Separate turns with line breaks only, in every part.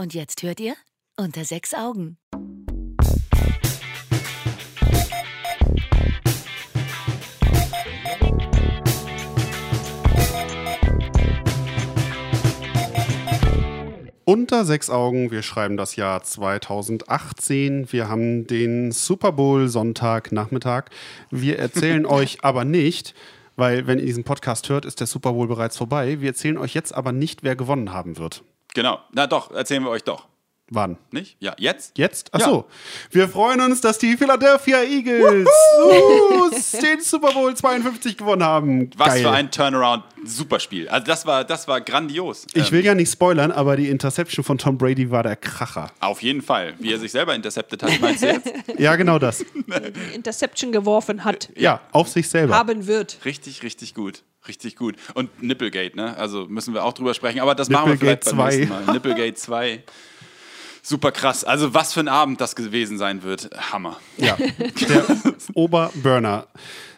Und jetzt hört ihr unter sechs Augen.
Unter sechs Augen, wir schreiben das Jahr 2018. Wir haben den Super Bowl Sonntagnachmittag. Wir erzählen euch aber nicht, weil wenn ihr diesen Podcast hört, ist der Super Bowl bereits vorbei. Wir erzählen euch jetzt aber nicht, wer gewonnen haben wird.
Genau. Na doch, erzählen wir euch doch.
Wann?
Nicht? Ja, jetzt?
Jetzt?
Ja.
Achso. Wir freuen uns, dass die Philadelphia Eagles uh, den Super Bowl 52 gewonnen haben.
Was
Geil.
für ein Turnaround. Super Spiel. Also das war, das war grandios.
Ich
Ähm,
will ja nicht spoilern, aber die Interception von Tom Brady war der Kracher.
auf jeden Fall. Wie er sich selber interceptet hat, meinst du jetzt?
Ja, genau das.
Interception geworfen hat,
Ja, auf sich selber.
haben wird.
Richtig, richtig gut. Richtig gut. Und Nipplegate, ne? Also müssen wir auch drüber sprechen. Aber das machen wir
Nipplegate
vielleicht beim
2.
nächsten Mal. Nipplegate 2. Super krass. Also was für ein Abend das gewesen sein wird. Hammer.
Ja, der Oberburner.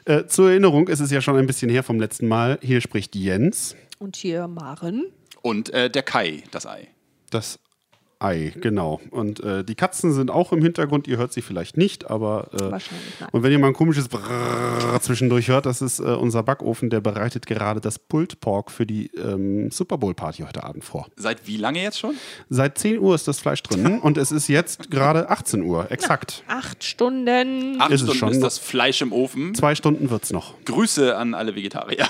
Äh, zur Erinnerung, es ist ja schon ein bisschen her vom letzten Mal. Hier spricht Jens.
Und hier Maren.
Und äh, der Kai, das Ei.
Das Ei, genau. Und äh, die Katzen sind auch im Hintergrund. Ihr hört sie vielleicht nicht, aber. Äh,
Wahrscheinlich, nein.
Und wenn ihr mal ein komisches Brrrr zwischendurch hört, das ist äh, unser Backofen, der bereitet gerade das Pulled Pork für die ähm, Super Bowl Party heute Abend vor.
Seit wie lange jetzt schon?
Seit 10 Uhr ist das Fleisch drin und es ist jetzt gerade 18 Uhr, exakt.
Acht Stunden.
Acht
Ist es
Stunden
schon.
ist das Fleisch im Ofen.
Zwei Stunden wird's noch.
Grüße an alle Vegetarier.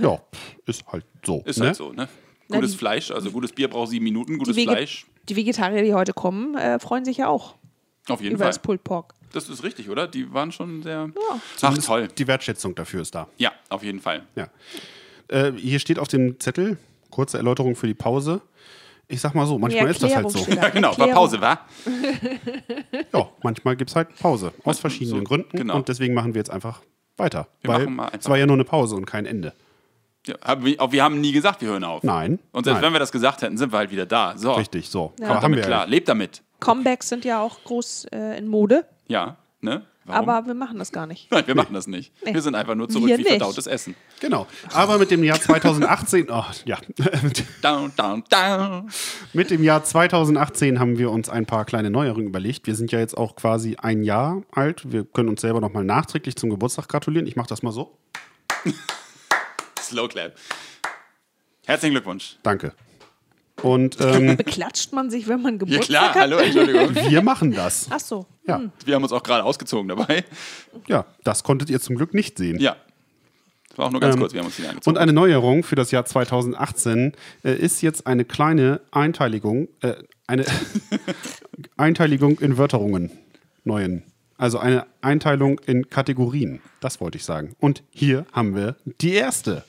Ja, ist halt so.
Ist
ne?
halt so, ne? Gutes Fleisch, also gutes Bier braucht sieben Minuten, gutes
Wege-
Fleisch.
Die Vegetarier, die heute kommen, äh, freuen sich ja auch
Auf jeden
über
Fall.
das Pulled Pork.
Das ist richtig, oder? Die waren schon sehr. Ach, toll.
Die Wertschätzung dafür ist da.
Ja, auf jeden Fall.
Ja. Äh, hier steht auf dem Zettel, kurze Erläuterung für die Pause. Ich sag mal so, manchmal ist das halt so.
Ja, genau, war
Erklärung.
Pause, wa?
Ja, manchmal gibt es halt Pause. Aus verschiedenen
so,
Gründen.
genau.
Und deswegen machen wir jetzt einfach weiter.
Wir
weil
machen mal einfach-
es war ja nur eine Pause und kein Ende.
Ja, wir, auch wir haben nie gesagt, wir hören auf.
Nein.
Und selbst
Nein.
wenn wir das gesagt hätten, sind wir halt wieder da. So.
Richtig, so.
Ja.
Aber
Kommt
haben
damit
wir
klar. Lebt damit.
Comebacks sind ja auch groß äh, in Mode,
Ja, ne? Warum?
aber wir machen das gar nicht.
Nein, wir machen das nicht.
Nee.
Wir sind einfach nur zurück
Wir
wie
nicht.
verdautes Essen.
Genau. Aber mit dem Jahr 2018, oh, ja.
Down, down, down.
mit dem Jahr 2018 haben wir uns ein paar kleine Neuerungen überlegt. Wir sind ja jetzt auch quasi ein Jahr alt. Wir können uns selber nochmal nachträglich zum Geburtstag gratulieren. Ich mache das mal so.
Slow clap. Herzlichen Glückwunsch.
Danke. Und ähm,
Beklatscht man sich, wenn man
Ja
Geburtstag
klar,
hat?
hallo, Entschuldigung.
wir machen das.
Ach so.
Ja.
Wir haben uns auch gerade ausgezogen dabei.
ja, das konntet ihr zum Glück nicht sehen.
Ja. Das war auch nur ganz
Ähm,
kurz, wir haben uns hier angezogen.
Und eine Neuerung für das Jahr 2018 äh, ist jetzt eine kleine Einteiligung, äh, eine Einteiligung in Wörterungen, neuen. Also eine Einteilung in Kategorien, das wollte ich sagen. Und hier haben wir die erste.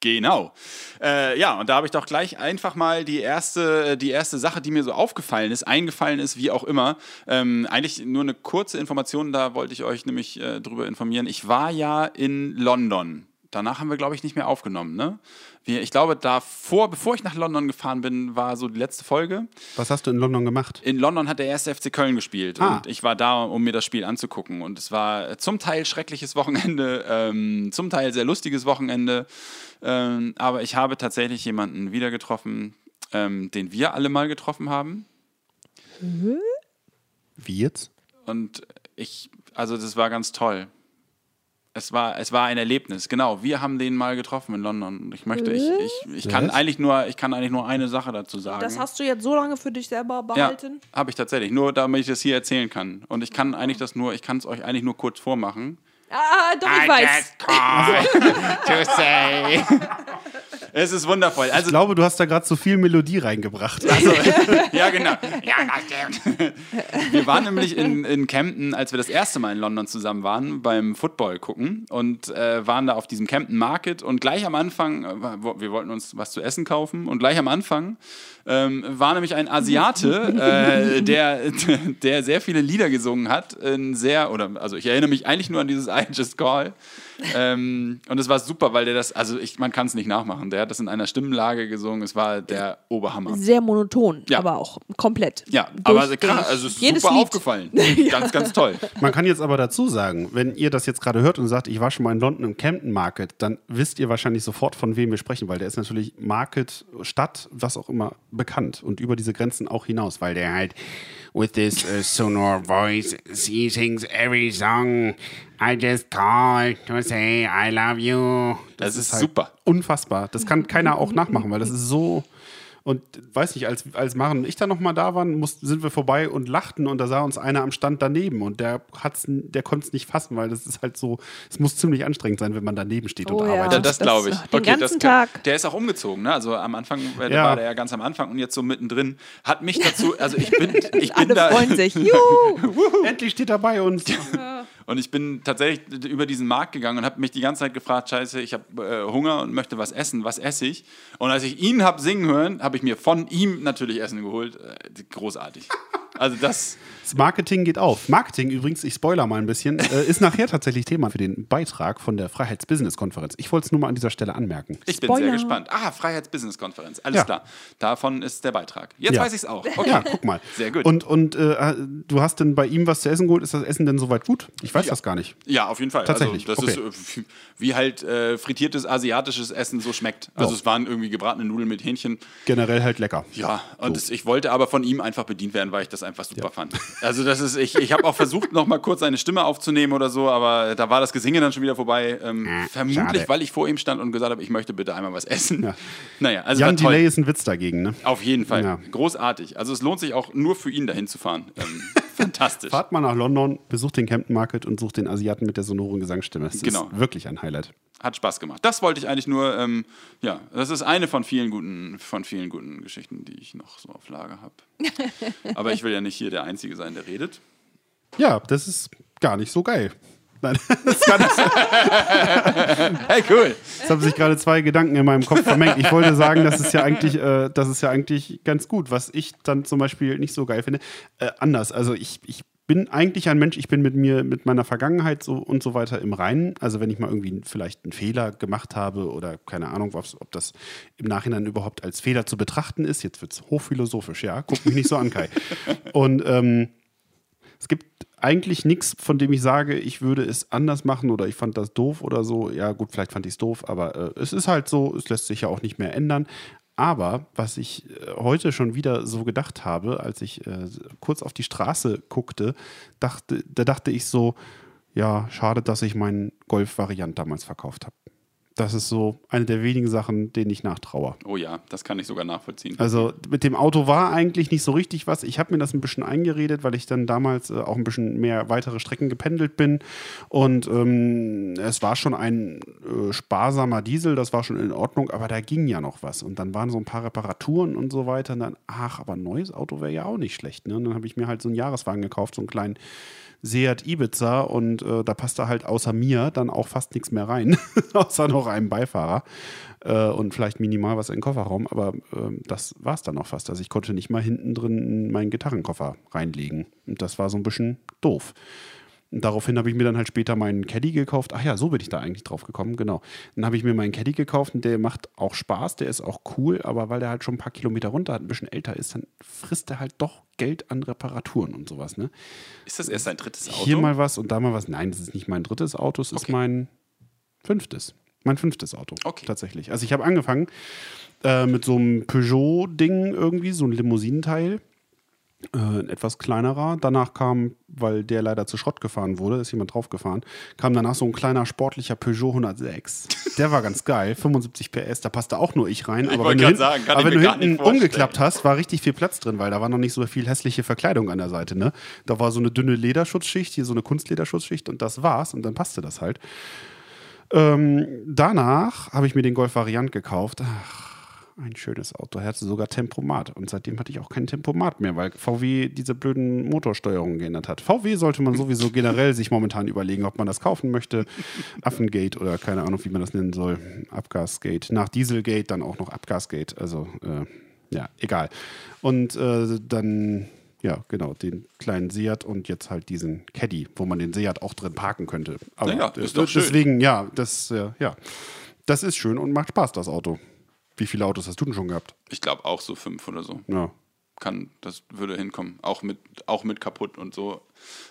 Genau. Äh, ja, und da habe ich doch gleich einfach mal die erste, die erste Sache, die mir so aufgefallen ist, eingefallen ist, wie auch immer. Ähm, eigentlich nur eine kurze Information, da wollte ich euch nämlich äh, drüber informieren. Ich war ja in London. Danach haben wir, glaube ich, nicht mehr aufgenommen, ne? Wir, ich glaube, davor, bevor ich nach London gefahren bin, war so die letzte Folge.
Was hast du in London gemacht?
In London hat der erste FC Köln gespielt
Ah.
und ich war da, um mir das Spiel anzugucken. Und es war zum Teil schreckliches Wochenende, ähm, zum Teil sehr lustiges Wochenende. Ähm, aber ich habe tatsächlich jemanden wieder getroffen, ähm, den wir alle mal getroffen haben.
Wie jetzt?
Und ich, also das war ganz toll. Es war, es war ein Erlebnis, genau. Wir haben den mal getroffen in London. Und ich möchte, ich, ich, ich kann
Was?
eigentlich nur, ich kann eigentlich nur eine Sache dazu sagen.
Das hast du jetzt so lange für dich selber
Ja,
behalten?
habe ich tatsächlich. Nur damit ich das hier erzählen kann. Und ich kann eigentlich das nur, ich kann es euch eigentlich nur kurz vormachen.
Ah, doch, ich weiß.
to say. es ist wundervoll.
Ich
Also,
glaube, du hast da gerade zu viel Melodie reingebracht.
ja, genau. Ja, das stimmt. Wir waren nämlich in, in Camden, als wir das erste Mal in London zusammen waren, beim Football gucken und äh, waren da auf diesem Camden Market und gleich am Anfang, äh, wir wollten uns was zu essen kaufen und gleich am Anfang ähm, war nämlich ein Asiate, äh, der, der sehr viele Lieder gesungen hat, in sehr, oder, also ich erinnere mich eigentlich nur an dieses I Just Call. Ähm, und es war super, weil der das, also ich, man kann es nicht nachmachen. Der hat das in einer Stimmenlage gesungen. Es war der Oberhammer.
Sehr monoton,
Ja.
aber auch komplett.
Ja, aber krass, also es ist
Jedes
super
Lied.
aufgefallen. Ganz, ganz toll.
Man kann jetzt aber dazu sagen, wenn ihr das jetzt gerade hört und sagt, ich war schon mal in London im Camden Market, dann wisst ihr wahrscheinlich sofort, von wem wir sprechen, weil der ist natürlich Market, Stadt, was auch immer, bekannt und über diese Grenzen auch hinaus, weil der halt with this uh, sonor voice, he sings every song. I just call to say I love you.
Das ist
halt
super.
Unfassbar. Das kann keiner auch nachmachen, weil das ist so. Und weiß nicht, als, als Maren und ich da nochmal da waren, mussten, sind wir vorbei und lachten und da sah uns einer am Stand daneben und der, hat's, der konnte es nicht fassen, weil das ist halt so, es muss ziemlich anstrengend sein, wenn man daneben steht und
Oh ja.
Ja,
arbeitet.
das
Das-
glaube ich.
den ganzen
das kann-
Tag.
Der ist auch umgezogen, ne? Also am Anfang äh,
Ja.
war der ja ganz am Anfang und jetzt so mittendrin. Hat mich dazu, also ich bin, ich bin
Alle
da.
freuen sich. Juhu.
Endlich steht er bei uns.
Und ich bin tatsächlich über diesen Markt gegangen und habe mich die ganze Zeit gefragt, scheiße, ich habe äh, Hunger und möchte was essen, was esse ich? Und als ich ihn habe singen hören, habe ich mir von ihm natürlich Essen geholt. Äh, großartig. Also das,
Das Marketing geht auf. Marketing übrigens, ich spoiler mal ein bisschen, äh, ist nachher tatsächlich Thema für den Beitrag von der Freiheits-Business-Konferenz. Ich wollte es nur mal an dieser Stelle anmerken.
ich bin
Spoiler.
sehr gespannt. Ah, Freiheits-Business-Konferenz, alles
Ja.
klar. Davon ist der Beitrag. Jetzt
Ja.
weiß ich es auch. Okay.
Ja, guck mal.
Sehr gut.
Und, und äh, du hast denn bei ihm was zu essen geholt? Ist das Essen denn soweit gut? Ich weiß
Ja.
das gar nicht.
Ja, auf jeden Fall.
Tatsächlich,
Also, das
okay.
ist äh, wie halt äh, frittiertes asiatisches Essen so schmeckt. Also
Oh.
es waren irgendwie gebratene Nudeln mit Hähnchen.
Generell halt lecker.
Ja, und das, ich wollte aber von ihm einfach bedient werden, weil ich das einfach super fand. Also das ist, ich, ich habe auch versucht, noch mal kurz eine Stimme aufzunehmen oder so, aber da war das Gesinge dann schon wieder vorbei. Ähm, vermutlich,
schade.
weil ich vor ihm stand und gesagt habe, ich möchte bitte einmal was essen.
Ja.
Naja, also
Jan. Delay ist ein Witz dagegen, ne?
Auf jeden Fall.
Ja.
Großartig. Also es lohnt sich auch nur für ihn dahin zu fahren. Ähm, fantastisch.
Fahrt mal nach London, besucht den Camden Market und sucht den Asiaten mit der sonoren Gesangsstimme. Das
Genau.
ist wirklich ein Highlight.
Hat Spaß gemacht. Das wollte ich eigentlich nur, ähm, ja, das ist eine von vielen guten, von vielen guten Geschichten, die ich noch so auf Lager habe. Aber ich will ja nicht hier der Einzige sein, der redet.
Ja, das ist gar nicht so geil. Nein, das gar nicht so.
Hey, cool.
Es haben sich gerade zwei Gedanken in meinem Kopf vermengt. Ich wollte sagen, das ist ja eigentlich, äh, das ist ja eigentlich ganz gut, was ich dann zum Beispiel nicht so geil finde. Äh, anders. Also ich, ich bin eigentlich ein Mensch, ich bin mit mir, mit meiner Vergangenheit so und so weiter im Reinen. Also wenn ich mal irgendwie vielleicht einen Fehler gemacht habe oder keine Ahnung, ob das im Nachhinein überhaupt als Fehler zu betrachten ist, jetzt wird es hochphilosophisch, ja. Guck mich nicht so an, Kai. Und ähm, es gibt eigentlich nichts, von dem ich sage, ich würde es anders machen oder ich fand das doof oder so. Ja, gut, vielleicht fand ich es doof, aber äh, es ist halt so, es lässt sich ja auch nicht mehr ändern. Aber was ich äh, heute schon wieder so gedacht habe, als ich äh, kurz auf die Straße guckte, dachte, da dachte ich so, ja, schade, dass ich meinen Golf-Variant damals verkauft habe. Das ist so eine der wenigen Sachen, denen ich nachtraue.
Oh ja, das kann ich sogar nachvollziehen.
Also mit dem Auto war eigentlich nicht so richtig was. Ich habe mir das ein bisschen eingeredet, weil ich dann damals äh, auch ein bisschen mehr weitere Strecken gependelt bin. Und ähm, es war schon ein äh, sparsamer Diesel, das war schon in Ordnung, aber da ging ja noch was. Und dann waren so ein paar Reparaturen und so weiter. Und dann, ach, aber ein neues Auto wäre ja auch nicht schlecht. Ne? Und dann habe ich mir halt so einen Jahreswagen gekauft, so einen kleinen Seat Ibiza und äh, da passte halt außer mir dann auch fast nichts mehr rein, außer noch einem Beifahrer äh, und vielleicht minimal was in den Kofferraum, aber ähm, das war es dann auch fast. Also ich konnte nicht mal hinten drin meinen Gitarrenkoffer reinlegen und das war so ein bisschen doof. Und daraufhin habe ich mir dann halt später meinen Caddy gekauft. Ach ja, so bin ich da eigentlich drauf gekommen, genau. Dann habe ich mir meinen Caddy gekauft und der macht auch Spaß, der ist auch cool, aber weil der halt schon ein paar Kilometer runter hat, ein bisschen älter ist, dann frisst er halt doch Geld an Reparaturen und sowas, ne?
ist das erst sein drittes Auto?
Hier mal was und da mal was. Nein, das ist nicht mein drittes Auto, es ist
Okay.
mein fünftes. Mein fünftes Auto.
Okay.
Tatsächlich. Also ich habe angefangen äh, mit so einem Peugeot-Ding irgendwie, so ein Limousinenteil. Äh, ein etwas kleinerer. Danach kam, weil der leider zu Schrott gefahren wurde, ist jemand draufgefahren, kam danach so ein kleiner sportlicher Peugeot 106. Der war ganz geil, 75 PS, da passte auch nur ich rein. aber
wollte
wenn du, hinten,
sagen,
aber
ich
wenn du hinten umgeklappt hast, war richtig viel Platz drin, weil da war noch nicht so viel hässliche Verkleidung an der Seite. Ne? Da war so eine dünne Lederschutzschicht, hier so eine Kunstlederschutzschicht und das war's und dann passte das halt. Ähm, danach habe ich mir den Golf Variant gekauft. Ach, ein schönes Auto. Er hatte sogar Tempomat. Und seitdem hatte ich auch kein Tempomat mehr, weil VW diese blöden Motorsteuerungen geändert hat. VW sollte man sowieso generell sich momentan überlegen, ob man das kaufen möchte. Affengate oder keine Ahnung, wie man das nennen soll. Abgasgate. Nach Dieselgate dann auch noch Abgasgate. Also, äh, ja, egal. Und äh, dann Ja, genau, den kleinen Seat und jetzt halt diesen Caddy, wo man den Seat auch drin parken könnte. Aber
Naja, ist doch schön.
deswegen, ja, das, äh, ja, das ist schön und macht Spaß, das Auto. Wie viele Autos hast du denn schon gehabt?
Ich glaube auch so fünf oder so.
Ja.
Kann, das würde hinkommen. Auch mit, auch mit kaputt und so.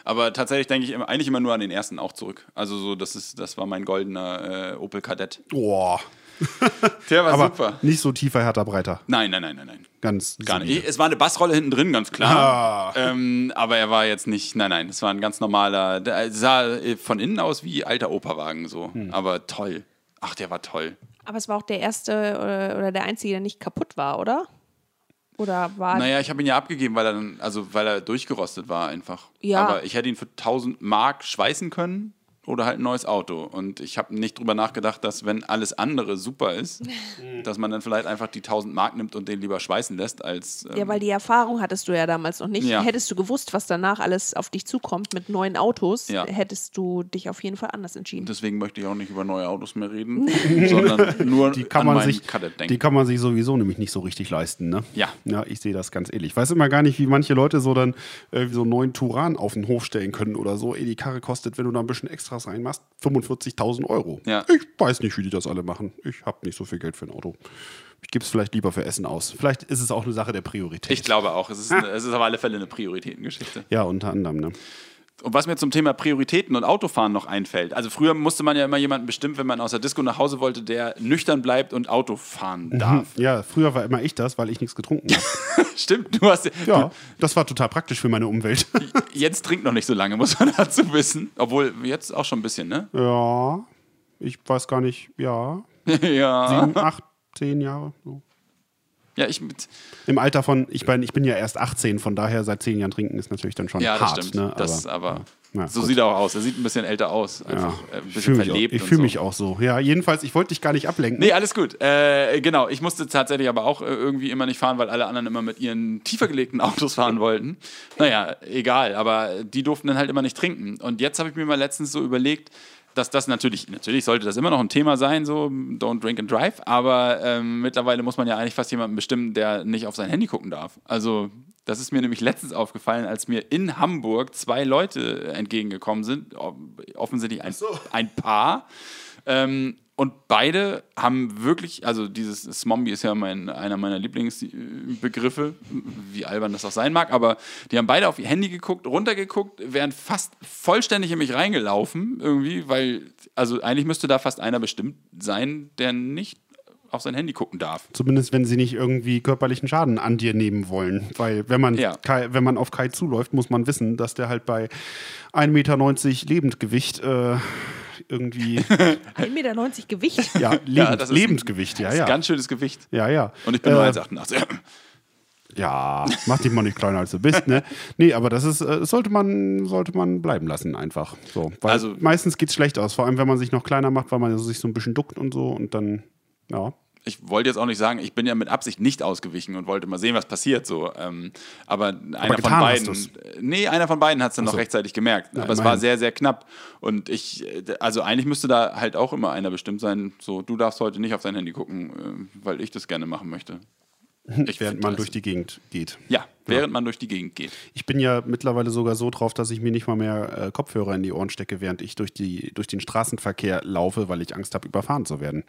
Aber tatsächlich denke ich eigentlich immer nur an den ersten auch zurück. Also so, das ist, das war mein goldener äh, Opel Kadett.
Boah.
Der war
Aber
super.
nicht so tiefer, härter, breiter.
Nein, nein, nein, nein, nein.
Ganz
Gar
solide.
nicht. Es war eine Bassrolle hinten drin, ganz klar. Ähm, aber er war jetzt nicht, nein, nein, es war ein ganz normaler, der sah äh, von innen aus wie alter Operwagen so. Aber toll. Ach, der war toll.
Aber es war auch der erste oder, oder der einzige, der nicht kaputt war, oder? Oder war.
Naja, ich habe ihn ja abgegeben, weil er dann, also weil er durchgerostet war einfach.
Ja.
Aber ich hätte ihn für 1000 Mark schweißen können oder halt ein neues Auto. Und ich habe nicht drüber nachgedacht, dass wenn alles andere super ist, dass man dann vielleicht einfach die 1000 Mark nimmt und den lieber schweißen lässt, als ähm,
Ja, weil die Erfahrung hattest du ja damals noch nicht.
Ja.
Hättest du gewusst, was danach alles auf dich zukommt mit neuen Autos,
Ja.
hättest du dich auf jeden Fall anders entschieden.
deswegen möchte ich auch nicht über neue Autos mehr reden, sondern nur
Die kann,
an
man sich,
Kadett denken.
die kann man sich sowieso nämlich nicht so richtig leisten, ne?
Ja.
Ja, ich sehe das ganz ähnlich. Ich weiß immer gar nicht, wie manche Leute so dann äh, so einen neuen Turan auf den Hof stellen können oder so. Ey, die Karre kostet, wenn du da ein bisschen Extras reinmachst, 45.000 Euro.
Ja.
Ich weiß nicht, wie die das alle machen. Ich habe nicht so viel Geld für ein Auto. Ich gebe es vielleicht lieber für Essen aus. Vielleicht ist es auch eine Sache der Priorität.
ich glaube auch, es ist, eine, es ist auf alle Fälle eine Prioritätengeschichte.
ja, unter anderem, ne?
Und was mir zum Thema Prioritäten und Autofahren noch einfällt, also früher musste man ja immer jemanden bestimmen, wenn man aus der Disco nach Hause wollte, der nüchtern bleibt und Auto fahren darf.
Ja, früher war immer ich das, weil ich nichts getrunken habe.
Stimmt, du hast
ja, das war total praktisch für meine Umwelt.
du, jetzt trinkt noch nicht so lange, muss man dazu wissen. Obwohl jetzt auch schon ein bisschen, ne?
ja, ich weiß gar nicht, ja,
ja.
sieben, acht, zehn Jahre. So.
Ja, ich mit.
Im Alter von, ich bin, ich bin ja erst 18, von daher seit zehn Jahren trinken ist natürlich dann schon
Ja, das
hart.
stimmt.
Ne?
das,
aber,
aber
Ja,
so
gut.
sieht er auch aus. Er sieht ein bisschen älter aus.
ja,
Einfach äh, ein
ich
bisschen
fühle mich, auch,
verlebt.
ich
und
fühl
so.
mich auch so. Ja, jedenfalls, ich wollte dich gar nicht ablenken.
Nee, alles gut. Äh, genau, ich musste tatsächlich aber auch äh, irgendwie immer nicht fahren, weil alle anderen immer mit ihren tiefer gelegten Autos fahren wollten. Naja, egal, aber die durften dann halt immer nicht trinken. Und jetzt habe ich mir mal letztens so überlegt, dass das natürlich, natürlich sollte das immer noch ein Thema sein, so don't drink and drive, aber ähm, mittlerweile muss man ja eigentlich fast jemanden bestimmen, der nicht auf sein Handy gucken darf. Also das ist mir nämlich letztens aufgefallen, als mir in Hamburg zwei Leute entgegengekommen sind, offensichtlich ein, ein Paar. Ähm, und beide haben wirklich, also dieses Smombie ist ja mein, einer meiner Lieblingsbegriffe, wie albern das auch sein mag, aber die haben beide auf ihr Handy geguckt, runtergeguckt, wären fast vollständig in mich reingelaufen irgendwie, weil, also eigentlich müsste da fast einer bestimmt sein, der nicht auf sein Handy gucken darf.
Zumindest wenn sie nicht irgendwie körperlichen Schaden an dir nehmen wollen. Weil wenn man,
Ja.
Kai, wenn man auf Kai zuläuft, muss man wissen, dass der halt bei 1,90 Meter Lebendgewicht äh, irgendwie.
1,90 Meter Gewicht.
Ja, Lebend,
Ja, das ist ein-
ja,
Das ist
ja.
Ganz schönes Gewicht.
ja, ja.
Und ich bin nur
Äh,
1,88.
Ja, mach dich mal nicht kleiner als du bist, ne? Nee, aber das ist, äh, sollte man, sollte man bleiben lassen einfach. So. Weil
Also-
meistens geht's schlecht aus, vor allem wenn man sich noch kleiner macht, weil man sich so ein bisschen duckt und so und dann, ja.
Ich wollte jetzt auch nicht sagen, ich bin ja mit Absicht nicht ausgewichen und wollte mal sehen, was passiert so. Ähm, aber einer von
getan hast
beiden,
du's.
nee, einer von beiden hat es dann noch
so.
rechtzeitig gemerkt.
Ja,
aber es war sehr, sehr knapp. Und ich, äh, also eigentlich müsste da halt auch immer einer bestimmt sein. So, du darfst heute nicht auf dein Handy gucken, äh, weil ich das gerne machen möchte. Ich
Während man
das-
durch die Gegend geht.
ja, während man durch die Gegend geht.
Ich bin ja mittlerweile sogar so drauf, dass ich mir nicht mal mehr äh, Kopfhörer in die Ohren stecke, während ich durch, die, durch den Straßenverkehr laufe, weil ich Angst habe, überfahren zu werden.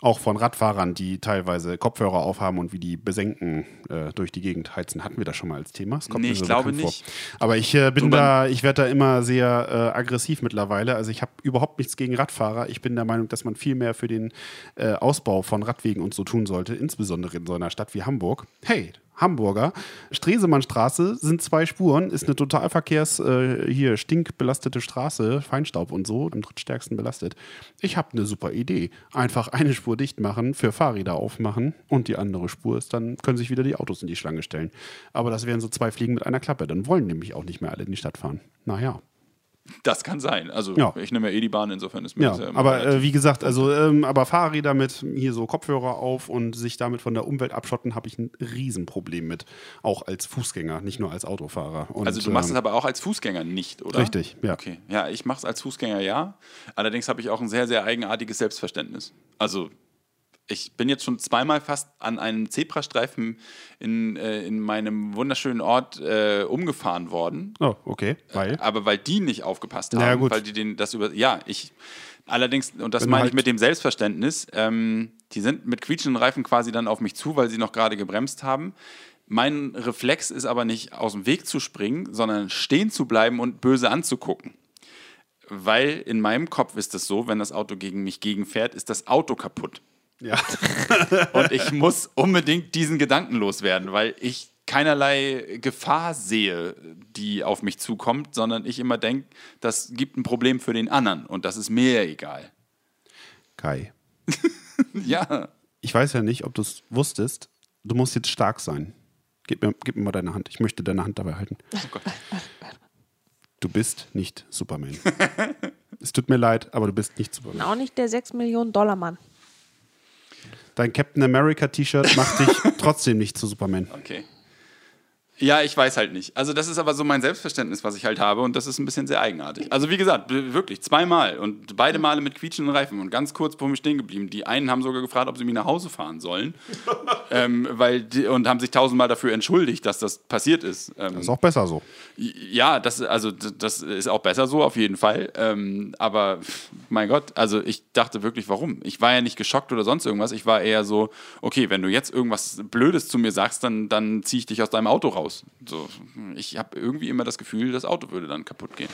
Auch von Radfahrern, die teilweise Kopfhörer aufhaben und wie die besenken äh, durch die Gegend heizen. Hatten wir das schon mal als Thema? Das kommt
Nee, ich
so
glaube nicht.
Vor. Aber ich äh, bin
So,
da, ich werde da immer sehr äh, aggressiv mittlerweile. Also ich habe überhaupt nichts gegen Radfahrer. Ich bin der Meinung, dass man viel mehr für den äh, Ausbau von Radwegen und so tun sollte, insbesondere in so einer Stadt wie Hamburg. Hey, Hamburger. Stresemannstraße sind zwei Spuren, ist eine Totalverkehrs, äh, hier stinkbelastete Straße, Feinstaub und so, am drittstärksten belastet. Ich habe eine super Idee. Einfach eine Spur dicht machen, für Fahrräder aufmachen und die andere Spur ist, dann können sich wieder die Autos in die Schlange stellen. Aber das wären so zwei Fliegen mit einer Klappe. Dann wollen nämlich auch nicht mehr alle in die Stadt fahren. Naja.
Das kann sein. Also
Ja.
ich nehme ja eh die Bahn, insofern ist mir
Ja,
das
aber äh, wie gesagt, also ähm, aber Fahrräder mit hier so Kopfhörer auf und sich damit von der Umwelt abschotten, habe ich ein Riesenproblem mit. Auch als Fußgänger, nicht nur als Autofahrer. Und,
Also du machst es
ähm,
aber auch als Fußgänger nicht, oder?
Richtig, ja.
Okay. Ja, ich mache es als Fußgänger ja. Allerdings habe ich auch ein sehr, sehr eigenartiges Selbstverständnis. Also Ich bin jetzt schon zweimal fast an einem Zebrastreifen in, äh, in meinem wunderschönen Ort äh, umgefahren worden.
Oh, okay. Weil?
Aber weil die nicht aufgepasst haben,
Ja, gut.
weil die den das über. Ja, ich. Allerdings, und das
Wenn
meine
halt-
ich mit dem Selbstverständnis, ähm, die sind mit quietschenden Reifen quasi dann auf mich zu, weil sie noch gerade gebremst haben. Mein Reflex ist aber nicht aus dem Weg zu springen, sondern stehen zu bleiben und böse anzugucken. Weil in meinem Kopf ist es so, wenn das Auto gegen mich gegenfährt, ist das Auto kaputt.
Ja.
Und ich muss unbedingt diesen Gedanken loswerden, weil ich keinerlei Gefahr sehe, die auf mich zukommt, sondern ich immer denke, das gibt ein Problem für den anderen und das ist mir egal.
Kai,
Ja.
ich weiß ja nicht, ob du es wusstest. Du musst jetzt stark sein. Gib mir, gib mir mal deine Hand. Ich möchte deine Hand dabei halten. Du bist nicht Superman. es tut mir leid, aber du bist nicht Superman.
Auch nicht der 6 Millionen Dollar Mann.
Dein Captain America T-Shirt macht dich trotzdem nicht zu Superman.
Okay. Ja, ich weiß halt nicht. Also das ist aber so mein Selbstverständnis, was ich halt habe und das ist ein bisschen sehr eigenartig. Also wie gesagt, wirklich zweimal und beide Male mit quietschenden Reifen und ganz kurz vor mir stehen geblieben. Die einen haben sogar gefragt, ob sie mich nach Hause fahren sollen ähm, weil die, und haben sich tausendmal dafür entschuldigt, dass das passiert ist. Ähm,
Ist auch besser so.
ja, das, also, das ist auch besser so, auf jeden Fall. Ähm, aber mein Gott, also ich dachte wirklich, warum? Ich war ja nicht geschockt oder sonst irgendwas. Ich war eher so, okay, wenn du jetzt irgendwas Blödes zu mir sagst, dann, dann ziehe ich dich aus deinem Auto raus. So, ich habe irgendwie immer das Gefühl, das Auto würde dann kaputt gehen.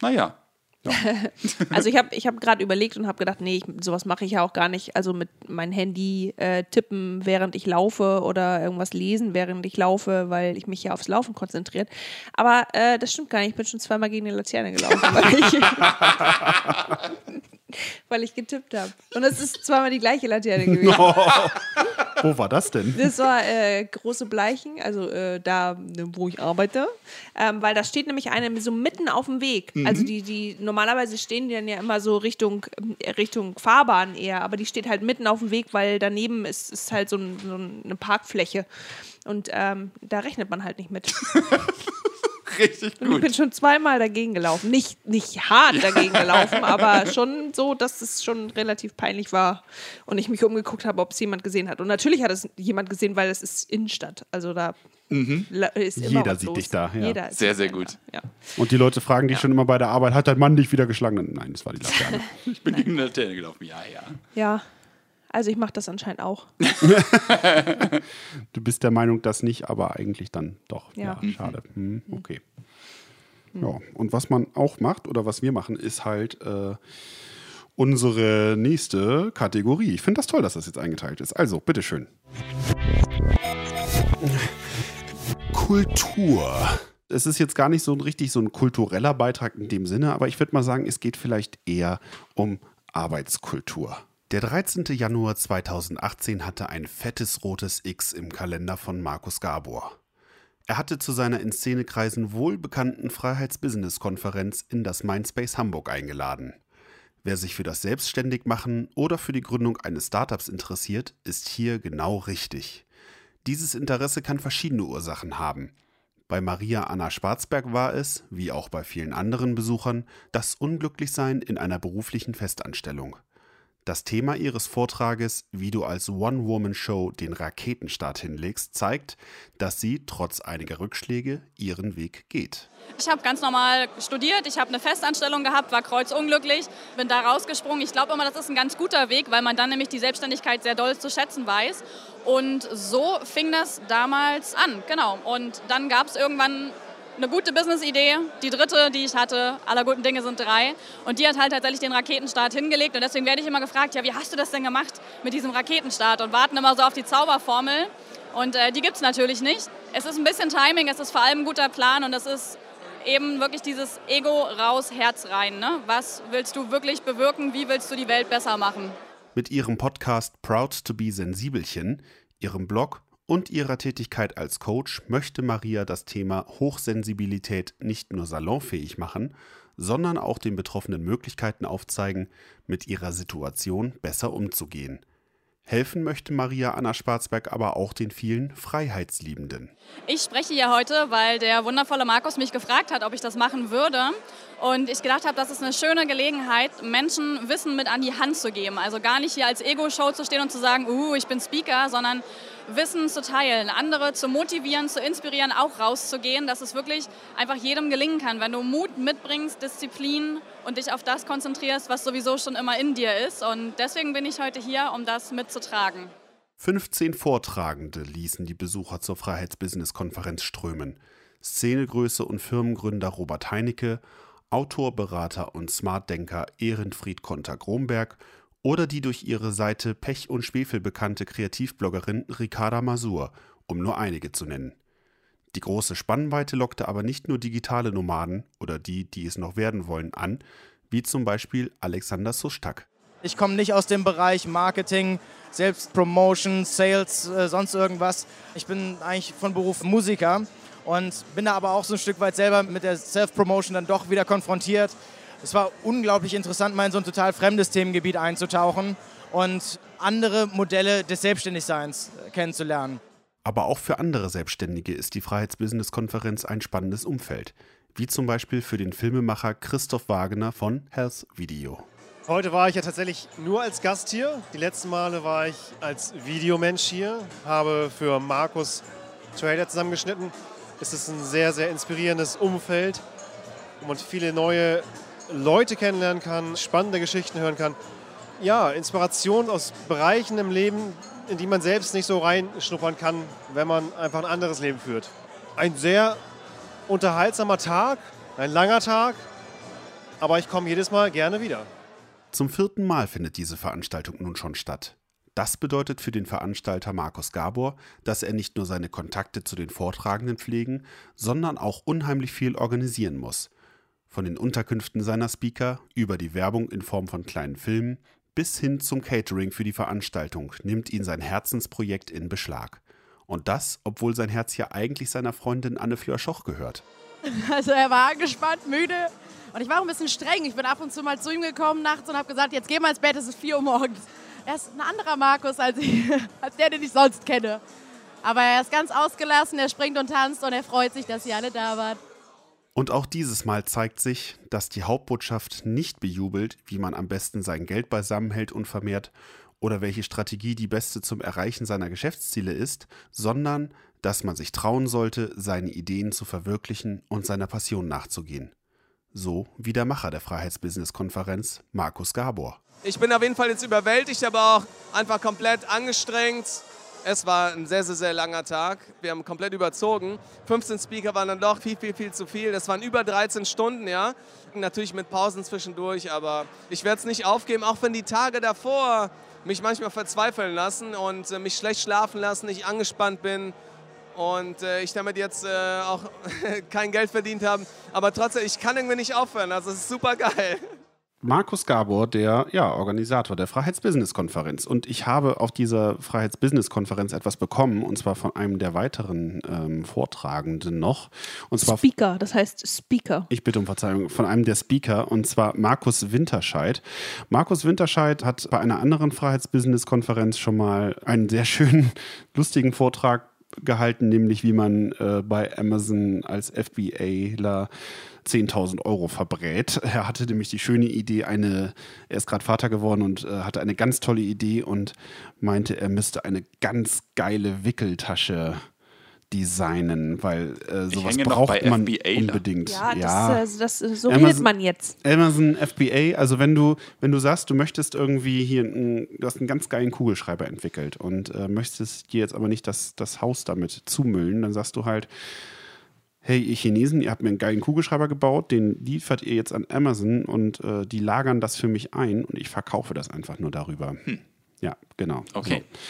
Naja.
Also ich habe ich hab gerade überlegt und habe gedacht, nee, ich, sowas mache ich ja auch gar nicht. Also mit mein Handy äh, tippen, während ich laufe oder irgendwas lesen, während ich laufe, weil ich mich ja aufs Laufen konzentriert. Aber äh, das stimmt gar nicht. Ich bin schon zweimal gegen eine Laterne gelaufen, weil ich, getippt habe. Und es ist zweimal die gleiche Laterne gewesen.
Wo war das denn?
Das war äh, große Bleichen, also äh, da, ne, wo ich arbeite. Ähm, weil da steht nämlich eine so mitten auf dem Weg. Also die, die normalerweise stehen die dann ja immer so Richtung, äh, Richtung Fahrbahn eher, aber die steht halt mitten auf dem Weg, weil daneben ist, ist halt so, ein, so eine Parkfläche. Und ähm, da rechnet man halt nicht mit.
Richtig
Und ich bin
gut.
schon zweimal dagegen gelaufen. Nicht, nicht hart dagegen gelaufen, aber schon so, dass es schon relativ peinlich war. Und ich mich umgeguckt habe, ob es jemand gesehen hat. Und natürlich hat es jemand gesehen, weil es ist Innenstadt. Also da la- ist immer
Jeder sieht
los.
dich da, ja.
Jeder ist
Sehr, sehr gut.
Ja.
Und die Leute fragen dich schon immer bei der Arbeit, hat dein Mann dich wieder geschlagen? Nein, das war die Laterne.
Ich bin gegen eine Laterne gelaufen. Ja, ja.
ja, also ich mache das anscheinend auch.
Du bist der Meinung, dass nicht, aber eigentlich dann doch. Ja,
Ja.
schade. Hm, okay. Ja, und was man auch macht oder was wir machen, ist halt äh, unsere nächste Kategorie. Ich finde das toll, dass das jetzt eingeteilt ist. Also, bitteschön. Kultur. Es ist jetzt gar nicht so ein richtig so ein kultureller Beitrag in dem Sinne, aber ich würde mal sagen, es geht vielleicht eher um Arbeitskultur. Der 13. Januar 2018 hatte ein fettes rotes X im Kalender von Markus Gabor. Er hatte zu seiner in Szenekreisen wohlbekannten Freiheits-Business-Konferenz in das Mindspace Hamburg eingeladen. Wer sich für das Selbstständigmachen oder für die Gründung eines Startups interessiert, ist hier genau richtig. Dieses Interesse kann verschiedene Ursachen haben. Bei Maria Anna Schwarzberg war es, wie auch bei vielen anderen Besuchern, das Unglücklichsein in einer beruflichen Festanstellung. Das Thema ihres Vortrages, wie du als One-Woman-Show den Raketenstart hinlegst, zeigt, dass sie trotz einiger Rückschläge ihren Weg geht.
Ich habe ganz normal studiert, ich habe eine Festanstellung gehabt, war kreuzunglücklich, bin da rausgesprungen. Ich glaube immer, das ist ein ganz guter Weg, weil man dann nämlich die Selbstständigkeit sehr doll zu schätzen weiß. Und so fing das damals an, genau. Und dann gab es irgendwann eine gute Business-Idee, die dritte, die ich hatte, aller guten Dinge sind drei. Und die hat halt tatsächlich den Raketenstart hingelegt. Und deswegen werde ich immer gefragt, ja, wie hast du das denn gemacht mit diesem Raketenstart? Und warten immer so auf die Zauberformel. Und äh, die gibt es natürlich nicht. Es ist ein bisschen Timing, es ist vor allem ein guter Plan und es ist eben wirklich dieses Ego raus, Herz rein. Ne? Was willst du wirklich bewirken? Wie willst du die Welt besser machen?
Mit ihrem Podcast Proud to be Sensibelchen, ihrem Blog und ihrer Tätigkeit als Coach möchte Maria das Thema Hochsensibilität nicht nur salonfähig machen, sondern auch den Betroffenen Möglichkeiten aufzeigen, mit ihrer Situation besser umzugehen. Helfen möchte Maria Anna Schwarzberg aber auch den vielen Freiheitsliebenden.
Ich spreche hier heute, weil der wundervolle Markus mich gefragt hat, ob ich das machen würde. Und ich gedacht habe, das ist eine schöne Gelegenheit, Menschen Wissen mit an die Hand zu geben. Also gar nicht hier als Ego-Show zu stehen und zu sagen, uh, ich bin Speaker, sondern Wissen zu teilen, andere zu motivieren, zu inspirieren, auch rauszugehen, dass es wirklich einfach jedem gelingen kann, wenn du Mut mitbringst, Disziplin und dich auf das konzentrierst, was sowieso schon immer in dir ist. Und deswegen bin ich heute hier, um das mitzutragen.
15 Vortragende ließen die Besucher zur Freiheitsbusiness-Konferenz strömen. Szenegröße und Firmengründer Robert Heinecke, Autor, Berater und Smartdenker Ehrenfried Konter-Gromberg oder die durch ihre Seite Pech und Schwefel bekannte Kreativbloggerin Ricarda Masur, um nur einige zu nennen. Die große Spannweite lockte aber nicht nur digitale Nomaden oder die, die es noch werden wollen, an, wie zum Beispiel Alexander Sustak.
Ich komme nicht aus dem Bereich Marketing, Selbstpromotion, Sales, äh, sonst irgendwas. Ich bin eigentlich von Beruf Musiker und bin da aber auch so ein Stück weit selber mit der Self-Promotion dann doch wieder konfrontiert. Es war unglaublich interessant, mal in so ein total fremdes Themengebiet einzutauchen und andere Modelle des Selbstständigseins kennenzulernen.
Aber auch für andere Selbstständige ist die Freiheitsbusiness-Konferenz ein spannendes Umfeld, wie zum Beispiel für den Filmemacher Christoph Wagner von Health Video.
Heute war ich ja tatsächlich nur als Gast hier. Die letzten Male war ich als Videomensch hier, habe für Markus Trailer zusammengeschnitten. Es ist ein sehr, sehr inspirierendes Umfeld, wo man viele neue Leute kennenlernen kann, spannende Geschichten hören kann. Ja, Inspiration aus Bereichen im Leben, in die man selbst nicht so reinschnuppern kann, wenn man einfach ein anderes Leben führt. Ein sehr unterhaltsamer Tag, ein langer Tag, aber ich komme jedes Mal gerne wieder.
Zum vierten Mal findet diese Veranstaltung nun schon statt. Das bedeutet für den Veranstalter Markus Gabor, dass er nicht nur seine Kontakte zu den Vortragenden pflegen, sondern auch unheimlich viel organisieren muss. Von den Unterkünften seiner Speaker über die Werbung in Form von kleinen Filmen bis hin zum Catering für die Veranstaltung nimmt ihn sein Herzensprojekt in Beschlag. Und das, obwohl sein Herz ja eigentlich seiner Freundin Anne Fleur-Schoch gehört.
Also er war angespannt, müde und ich war auch ein bisschen streng. Ich bin ab und zu mal zu ihm gekommen nachts und habe gesagt, jetzt geh mal ins Bett, es ist 4 Uhr morgens. Er ist ein anderer Markus als, ich, als der, den ich sonst kenne. Aber er ist ganz ausgelassen, er springt und tanzt und er freut sich, dass ihr alle da wart.
Und auch dieses Mal zeigt sich, dass die Hauptbotschaft nicht bejubelt, wie man am besten sein Geld beisammenhält und vermehrt oder welche Strategie die beste zum Erreichen seiner Geschäftsziele ist, sondern dass man sich trauen sollte, seine Ideen zu verwirklichen und seiner Passion nachzugehen. So wie der Macher der Freiheitsbusiness-Konferenz, Markus Gabor.
Ich bin auf jeden Fall jetzt überwältigt, aber auch einfach komplett angestrengt. Es war ein sehr, sehr, sehr langer Tag. Wir haben komplett überzogen. 15 Speaker waren dann doch viel, viel, viel zu viel. Das waren über 13 Stunden, ja. Natürlich mit Pausen zwischendurch, aber ich werde es nicht aufgeben, auch wenn die Tage davor mich manchmal verzweifeln lassen und äh, mich schlecht schlafen lassen, ich angespannt bin und äh, ich damit jetzt äh, auch kein Geld verdient habe. Aber trotzdem, ich kann irgendwie nicht aufhören. Also es ist super geil.
Markus Gabor, der ja, Organisator der Freiheitsbusiness-Konferenz. Und ich habe auf dieser Freiheitsbusiness-Konferenz etwas bekommen, und zwar von einem der weiteren ähm, Vortragenden noch. Und zwar,
Speaker, das heißt Speaker.
Ich bitte um Verzeihung, von einem der Speaker, und zwar Markus Winterscheid. Markus Winterscheid hat bei einer anderen Freiheitsbusiness-Konferenz schon mal einen sehr schönen, lustigen Vortrag gehalten, nämlich wie man äh, bei Amazon als FBAler 10.000 Euro verbrät. Er hatte nämlich die schöne Idee, eine, er ist gerade Vater geworden und äh, hatte eine ganz tolle Idee und meinte, er müsste eine ganz geile Wickeltasche designen, weil äh, sowas braucht man unbedingt.
Ja, das, ja. Das, das, so Amazon, redet man jetzt.
Amazon FBA, also wenn du, wenn du sagst, du möchtest irgendwie hier, ein, du hast einen ganz geilen Kugelschreiber entwickelt und äh, möchtest dir jetzt aber nicht das, das Haus damit zumüllen, dann sagst du halt, hey, ihr Chinesen, ihr habt mir einen geilen Kugelschreiber gebaut, den liefert ihr jetzt an Amazon und äh, die lagern das für mich ein und ich verkaufe das einfach nur darüber. Hm. Ja, genau.
Okay.
So.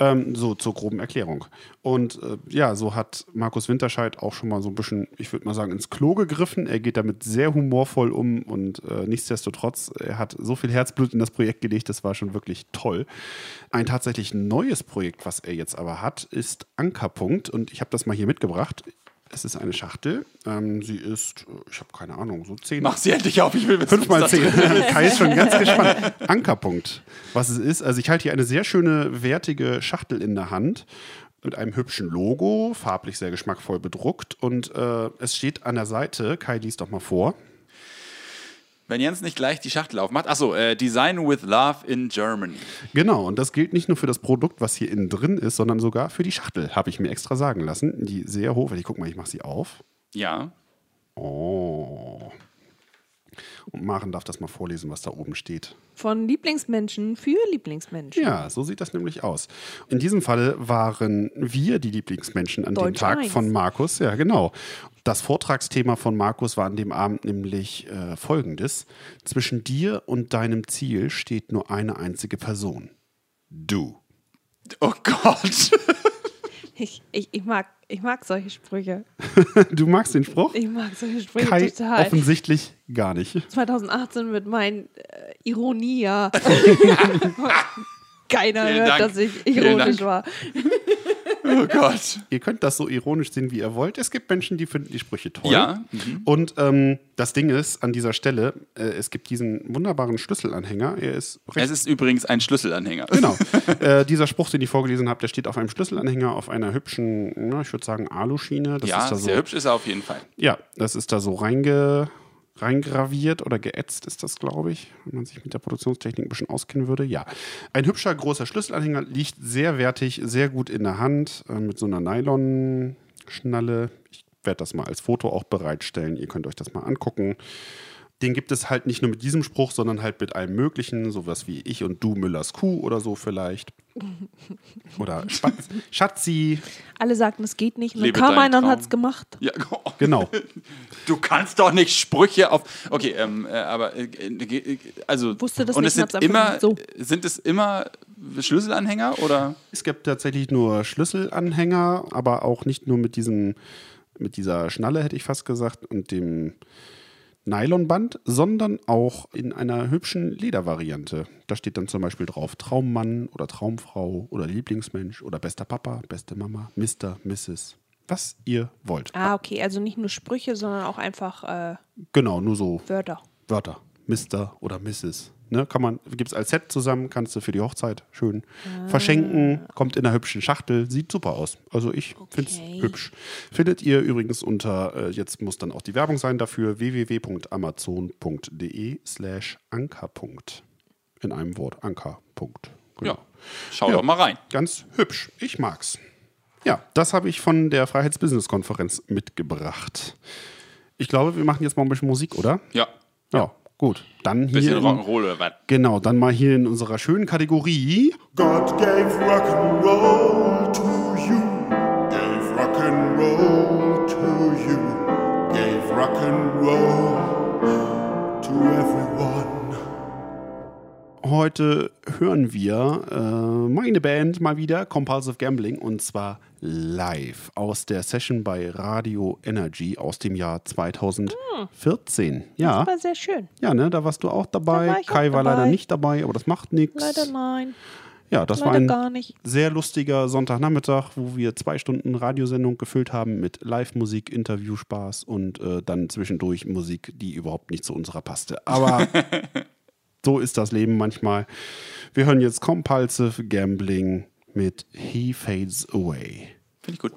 Ähm, so zur groben Erklärung. Und äh, ja, so hat Markus Winterscheid auch schon mal so ein bisschen, ich würde mal sagen, ins Klo gegriffen. Er geht damit sehr humorvoll um und äh, nichtsdestotrotz, er hat so viel Herzblut in das Projekt gelegt, das war schon wirklich toll. Ein tatsächlich neues Projekt, was er jetzt aber hat, ist Ankerpunkt und ich habe das mal hier mitgebracht. Es ist eine Schachtel. Ähm, sie ist, äh, ich habe keine Ahnung, so 10.
Mach sie endlich auf, ich will wissen.
5 mal
was da
10.
drin ist.
Kai ist schon ganz gespannt. Ankerpunkt. Was es ist, also ich halte hier eine sehr schöne, wertige Schachtel in der Hand mit einem hübschen Logo, farblich sehr geschmackvoll bedruckt und äh, es steht an der Seite, Kai liest doch mal vor.
Wenn Jens nicht gleich die Schachtel aufmacht. Achso, äh, Design with Love in Germany.
Genau, und das gilt nicht nur für das Produkt, was hier innen drin ist, sondern sogar für die Schachtel, habe ich mir extra sagen lassen. Die sehr hochwertig. Guck mal, ich mache sie auf.
Ja.
Oh. Und Maren darf das mal vorlesen, was da oben steht.
Von Lieblingsmenschen für Lieblingsmenschen.
Ja, so sieht das nämlich aus. In diesem Fall waren wir die Lieblingsmenschen an dem
Deutsch
Tag
eins.
von Markus. Ja, genau. Das Vortragsthema von Markus war an dem Abend nämlich äh, folgendes. Zwischen dir und deinem Ziel steht nur eine einzige Person. Du.
Oh Gott.
Ich, ich, ich, mag, ich mag solche Sprüche.
Du magst den Spruch?
Ich mag solche Sprüche
Kai
total.
offensichtlich gar nicht.
2018 wird mein äh, Ironiejahr. Keiner
Vielen
hört,
Dank.
dass ich ironisch war.
Oh Gott.
Ihr könnt das so ironisch sehen, wie ihr wollt. Es gibt Menschen, die finden die Sprüche toll.
Ja.
Und ähm, das Ding ist, an dieser Stelle, äh, es gibt diesen wunderbaren Schlüsselanhänger. Er ist
Es ist übrigens ein Schlüsselanhänger.
Genau. äh, dieser Spruch, den ich vorgelesen habe, der steht auf einem Schlüsselanhänger auf einer hübschen, na, ich würde sagen, Aluschiene. Das
ja,
ist da so,
sehr hübsch ist er auf jeden Fall.
Ja, das ist da so reinge, reingraviert oder geätzt ist das, glaube ich, wenn man sich mit der Produktionstechnik ein bisschen auskennen würde. Ja, ein hübscher großer Schlüsselanhänger liegt sehr wertig, sehr gut in der Hand äh, mit so einer Nylon-Schnalle. Ich werde das mal als Foto auch bereitstellen. Ihr könnt euch das mal angucken. Den gibt es halt nicht nur mit diesem Spruch, sondern halt mit allem Möglichen, sowas wie ich und du Müllers Kuh oder so vielleicht. Oder Spatz, Schatzi,
Alle sagten, es geht nicht. Und dann
Lebe
kam einer und hat es gemacht.
Ja, oh.
genau.
Du kannst doch nicht Sprüche auf. Okay, ähm, äh, aber äh, äh, also
Wusste das
und
nicht
es sind immer.
So.
sind es immer Schlüsselanhänger oder
Es gibt tatsächlich nur Schlüsselanhänger, aber auch nicht nur mit diesem, mit dieser Schnalle, hätte ich fast gesagt, und dem Nylonband, sondern auch in einer hübschen Ledervariante. Da steht dann zum Beispiel drauf Traummann oder Traumfrau oder Lieblingsmensch oder bester Papa, beste Mama, Mr., Mrs., was ihr wollt.
Ah, okay. Also nicht nur Sprüche, sondern auch einfach äh,
Genau, nur so
Wörter.
Wörter. Mr. oder Mrs. Ne, kann man, gibt es als Set zusammen, kannst du für die Hochzeit schön verschenken, kommt in einer hübschen Schachtel, sieht super aus. Also ich finde
Okay.
es hübsch. Findet ihr übrigens unter, äh, jetzt muss dann auch die Werbung sein dafür, www.amazon.de slash anker. In einem Wort, Anker. Punkt. Genau.
ja. Schau
Ja.
doch mal rein.
Ganz hübsch. Ich mag's. Ja, das habe ich von der Freiheitsbusiness-Konferenz mitgebracht. Ich glaube, wir machen jetzt mal ein bisschen Musik, oder?
Ja.
Ja, gut. Dann hier.
Bisschen Rock'n'Roll oder was?
Genau, dann mal hier in unserer schönen Kategorie.
God gave rock and roll to you. Gave rock and roll to you. Gave rock and roll to everyone.
Heute hören wir äh, meine Band mal wieder, Compulsive Gambling, und zwar live aus der Session bei Radio Energy aus dem Jahr 2014. Ja,
Das war sehr schön.
ja, ne, da warst du auch dabei.
Da war ich auch
Kai war leider
dabei.
nicht dabei, aber das macht nichts.
Leider nein.
Ja, das war
Leider
ein
gar nicht.
sehr lustiger Sonntagnachmittag, wo wir zwei Stunden Radiosendung gefüllt haben mit Live-Musik, Interviewspaß und äh, dann zwischendurch Musik, die überhaupt nicht zu unserer passte. Aber so ist das Leben manchmal. Wir hören jetzt Compulsive Gambling mit He Fades Away.
Finde ich gut.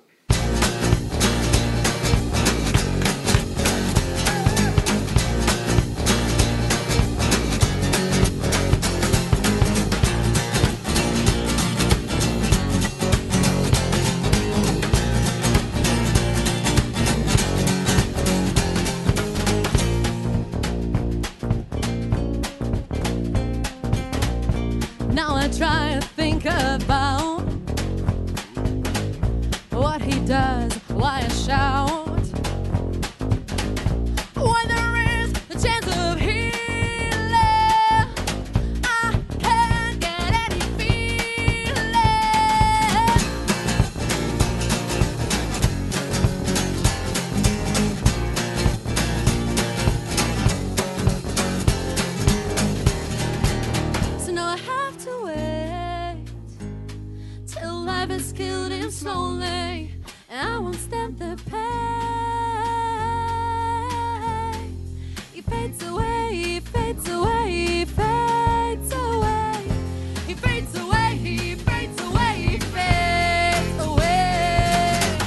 Now I try to think about does, why I shout. When there is a chance of healing, I can't get any feeling. So now I have to wait till life has killed him slowly, I won't stand the pain. He fades away, he fades away, he fades away. He fades away, he fades away, he fades away.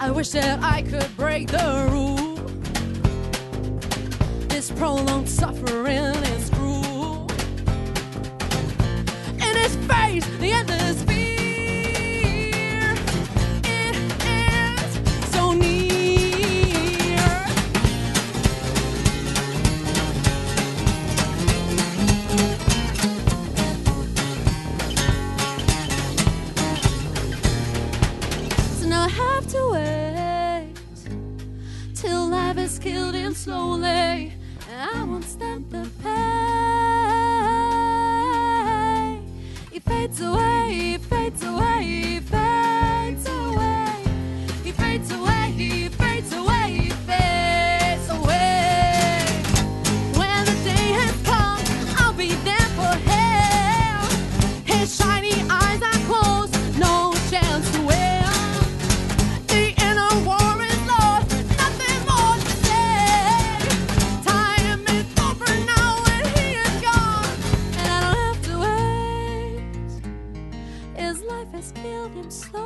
I wish that I
could slow.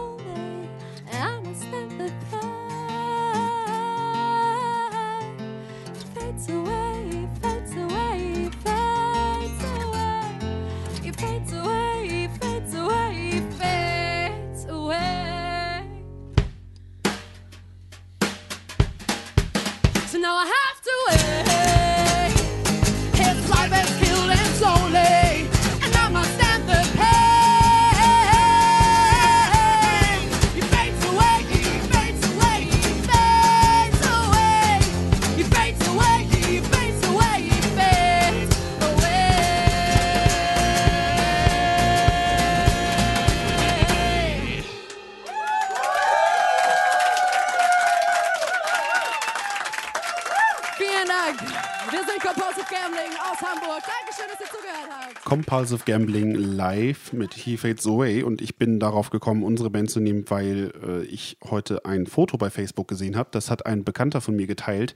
Habt.
Compulsive Gambling live mit He Fades Away und ich bin darauf gekommen, unsere Band zu nehmen, weil äh, ich heute ein Foto bei Facebook gesehen habe. Das hat ein Bekannter von mir geteilt.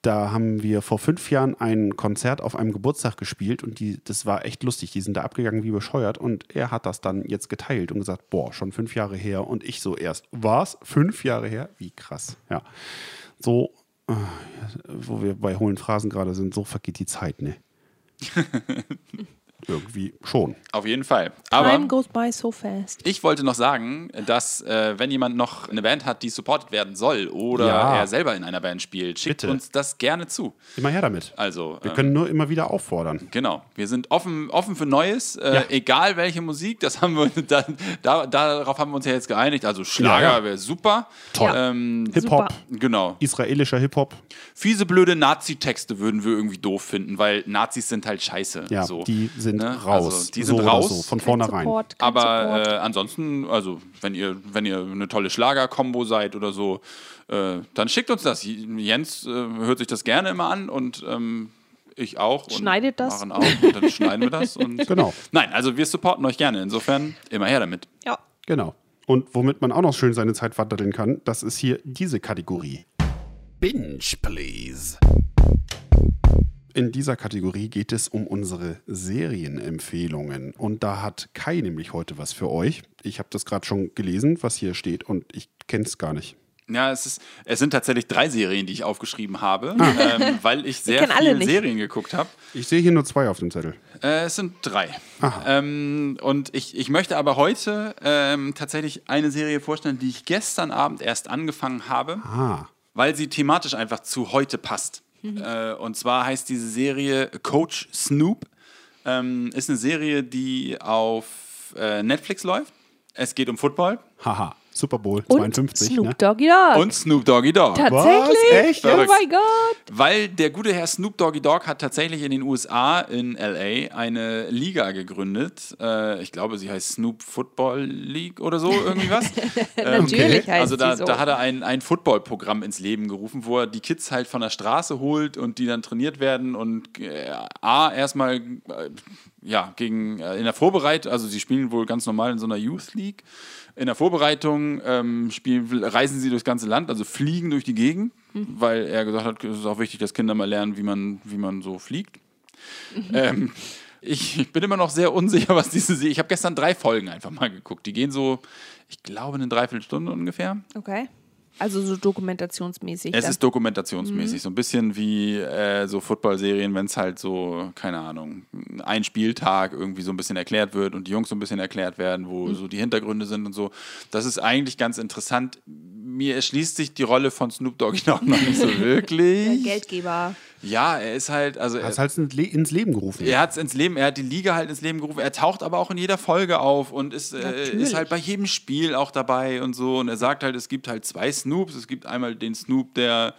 Da haben wir vor fünf Jahren ein Konzert auf einem Geburtstag gespielt und die, das war echt lustig. Die sind da abgegangen wie bescheuert und er hat das dann jetzt geteilt und gesagt, boah, schon fünf Jahre her und ich so erst, was? Fünf Jahre her? Wie krass. Ja. So, äh, wo wir bei hohlen Phrasen gerade sind, so vergeht die Zeit, ne? Irgendwie schon.
Auf jeden Fall. Aber
Time goes by so fast.
ich wollte noch sagen, dass äh, wenn jemand noch eine Band hat, die supported werden soll oder
Ja.
er selber in einer Band spielt, schickt
Bitte.
uns das gerne zu.
Immer her damit.
Also
Wir
ähm,
können nur immer wieder auffordern.
Genau, wir sind offen, offen für Neues, äh,
Ja.
egal welche Musik, das haben wir, da, da, darauf haben wir uns ja jetzt geeinigt. Also Schlager
Ja, ja.
wäre super.
Toll.
Ähm,
Hip-Hop,
genau.
israelischer Hip-Hop.
Fiese, blöde Nazi-Texte würden wir irgendwie doof finden, weil Nazis sind halt scheiße.
Ja,
so,
die sind
ne?
raus.
Also, die
so
sind
oder
raus.
So, von vornherein.
Support,
Aber äh, ansonsten, also wenn ihr, wenn ihr eine tolle Schlager-Kombo seid oder so, äh, dann schickt uns das. Jens äh, hört sich das gerne immer an und ähm, ich auch. Und
Schneidet das?
Machen auch. Und dann schneiden wir das. Und
Genau.
Nein, also wir supporten euch gerne. Insofern immer her damit.
Ja.
Genau. Und womit man auch noch schön seine Zeit verdatteln kann, das ist hier diese Kategorie. Binge, please. In dieser Kategorie geht es um unsere Serienempfehlungen. Und da hat Kai nämlich heute was für euch. Ich habe das gerade schon gelesen, was hier steht, und ich kenne es gar nicht.
Ja, es, ist, es sind tatsächlich drei Serien, die ich aufgeschrieben habe,
Ah.
ähm, weil ich sehr viele. Serien geguckt habe.
Ich sehe hier nur zwei auf dem Zettel.
Äh, es sind drei. Ähm, und ich, ich möchte aber heute ähm, tatsächlich eine Serie vorstellen, die ich gestern Abend erst angefangen habe,
Ah.
weil sie thematisch einfach zu heute passt. Äh, und zwar heißt diese Serie Coach Snoop. Ähm, ist eine Serie, die auf äh, Netflix läuft. Es geht um Football
Haha. Super Bowl
Und
52.
Snoop
ne?
Doggy Dogg.
und Snoop Doggy Dogg.
Tatsächlich?
Was? Echt?
Oh mein Gott.
Weil der gute Herr Snoop Doggy Dogg hat tatsächlich in den USA, in LA, eine Liga gegründet. Äh, ich glaube, sie heißt Snoop Football League oder so, irgendwie was.
Natürlich heißt
also da,
sie so.
da hat er ein, ein Football-Programm ins Leben gerufen, wo er die Kids halt von der Straße holt und die dann trainiert werden und äh, A, erstmal äh, ja, gegen, äh, in der Vorbereitung, also sie spielen wohl ganz normal in so einer Youth League. In der Vorbereitung ähm, spielen, reisen sie durchs ganze Land, also fliegen durch die Gegend, weil er gesagt hat, es ist auch wichtig, dass Kinder mal lernen, wie man, wie man so fliegt. Ähm, ich, ich bin immer noch sehr unsicher, was diese Serie. Ich habe gestern drei Folgen einfach mal geguckt. Die gehen so, ich glaube, eine Dreiviertelstunde ungefähr.
Okay. Also so dokumentationsmäßig.
Es
dann.
ist dokumentationsmäßig, so ein bisschen wie äh, so Football-Serien, wenn es halt so, keine Ahnung, ein Spieltag irgendwie so ein bisschen erklärt wird und die Jungs so ein bisschen erklärt werden, wo so die Hintergründe sind und so. Das ist eigentlich ganz interessant. Mir erschließt sich die Rolle von Snoop Dogg noch nicht so
Der
wirklich.
Geldgeber.
Ja, er ist halt, also
Er
er,
ist halt ins Le- ins Leben gerufen.
er hat es ins Leben, er hat die Liga halt ins Leben gerufen. Er taucht aber auch in jeder Folge auf und ist, äh, ist halt bei jedem Spiel auch dabei und so. Und er sagt halt, es gibt halt zwei Snoops. Es gibt einmal den Snoop, der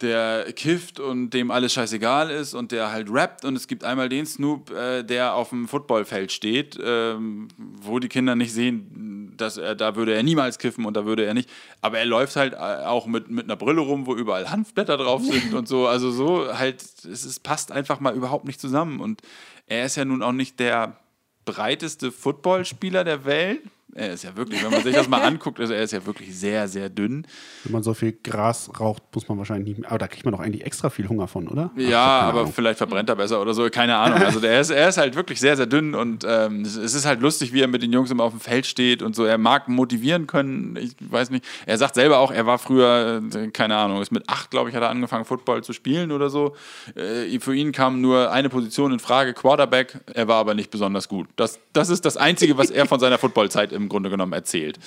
der kifft und dem alles scheißegal ist und der halt rappt und es gibt einmal den Snoop, äh, der auf dem Footballfeld steht, ähm, wo die Kinder nicht sehen, dass er, da würde er niemals kiffen und da würde er nicht, aber er läuft halt äh, auch mit, mit einer Brille rum, wo überall Hanfblätter drauf sind und so, also so halt, es ist, passt einfach mal überhaupt nicht zusammen. Und er ist ja nun auch nicht der breiteste Footballspieler der Welt. Er ist ja wirklich, wenn man sich das mal anguckt, also er ist ja wirklich sehr, sehr dünn.
Wenn man so viel Gras raucht, muss man wahrscheinlich nicht mehr. Aber da kriegt man doch eigentlich extra viel Hunger von, oder? Ach,
Ja,
keine
aber
Ahnung.
vielleicht verbrennt er besser oder so, keine Ahnung. Also der ist, er ist halt wirklich sehr, sehr dünn und ähm, es ist halt lustig, wie er mit den Jungs immer auf dem Feld steht und so. Er mag motivieren können, ich weiß nicht. Er sagt selber auch, er war früher, äh, keine Ahnung, ist mit acht, glaube ich, hat er angefangen, Football zu spielen oder so. Äh, für ihn kam nur eine Position in Frage, Quarterback. Er war aber nicht besonders gut. Das, das ist das Einzige, was er von seiner Footballzeit im Grunde genommen erzählt.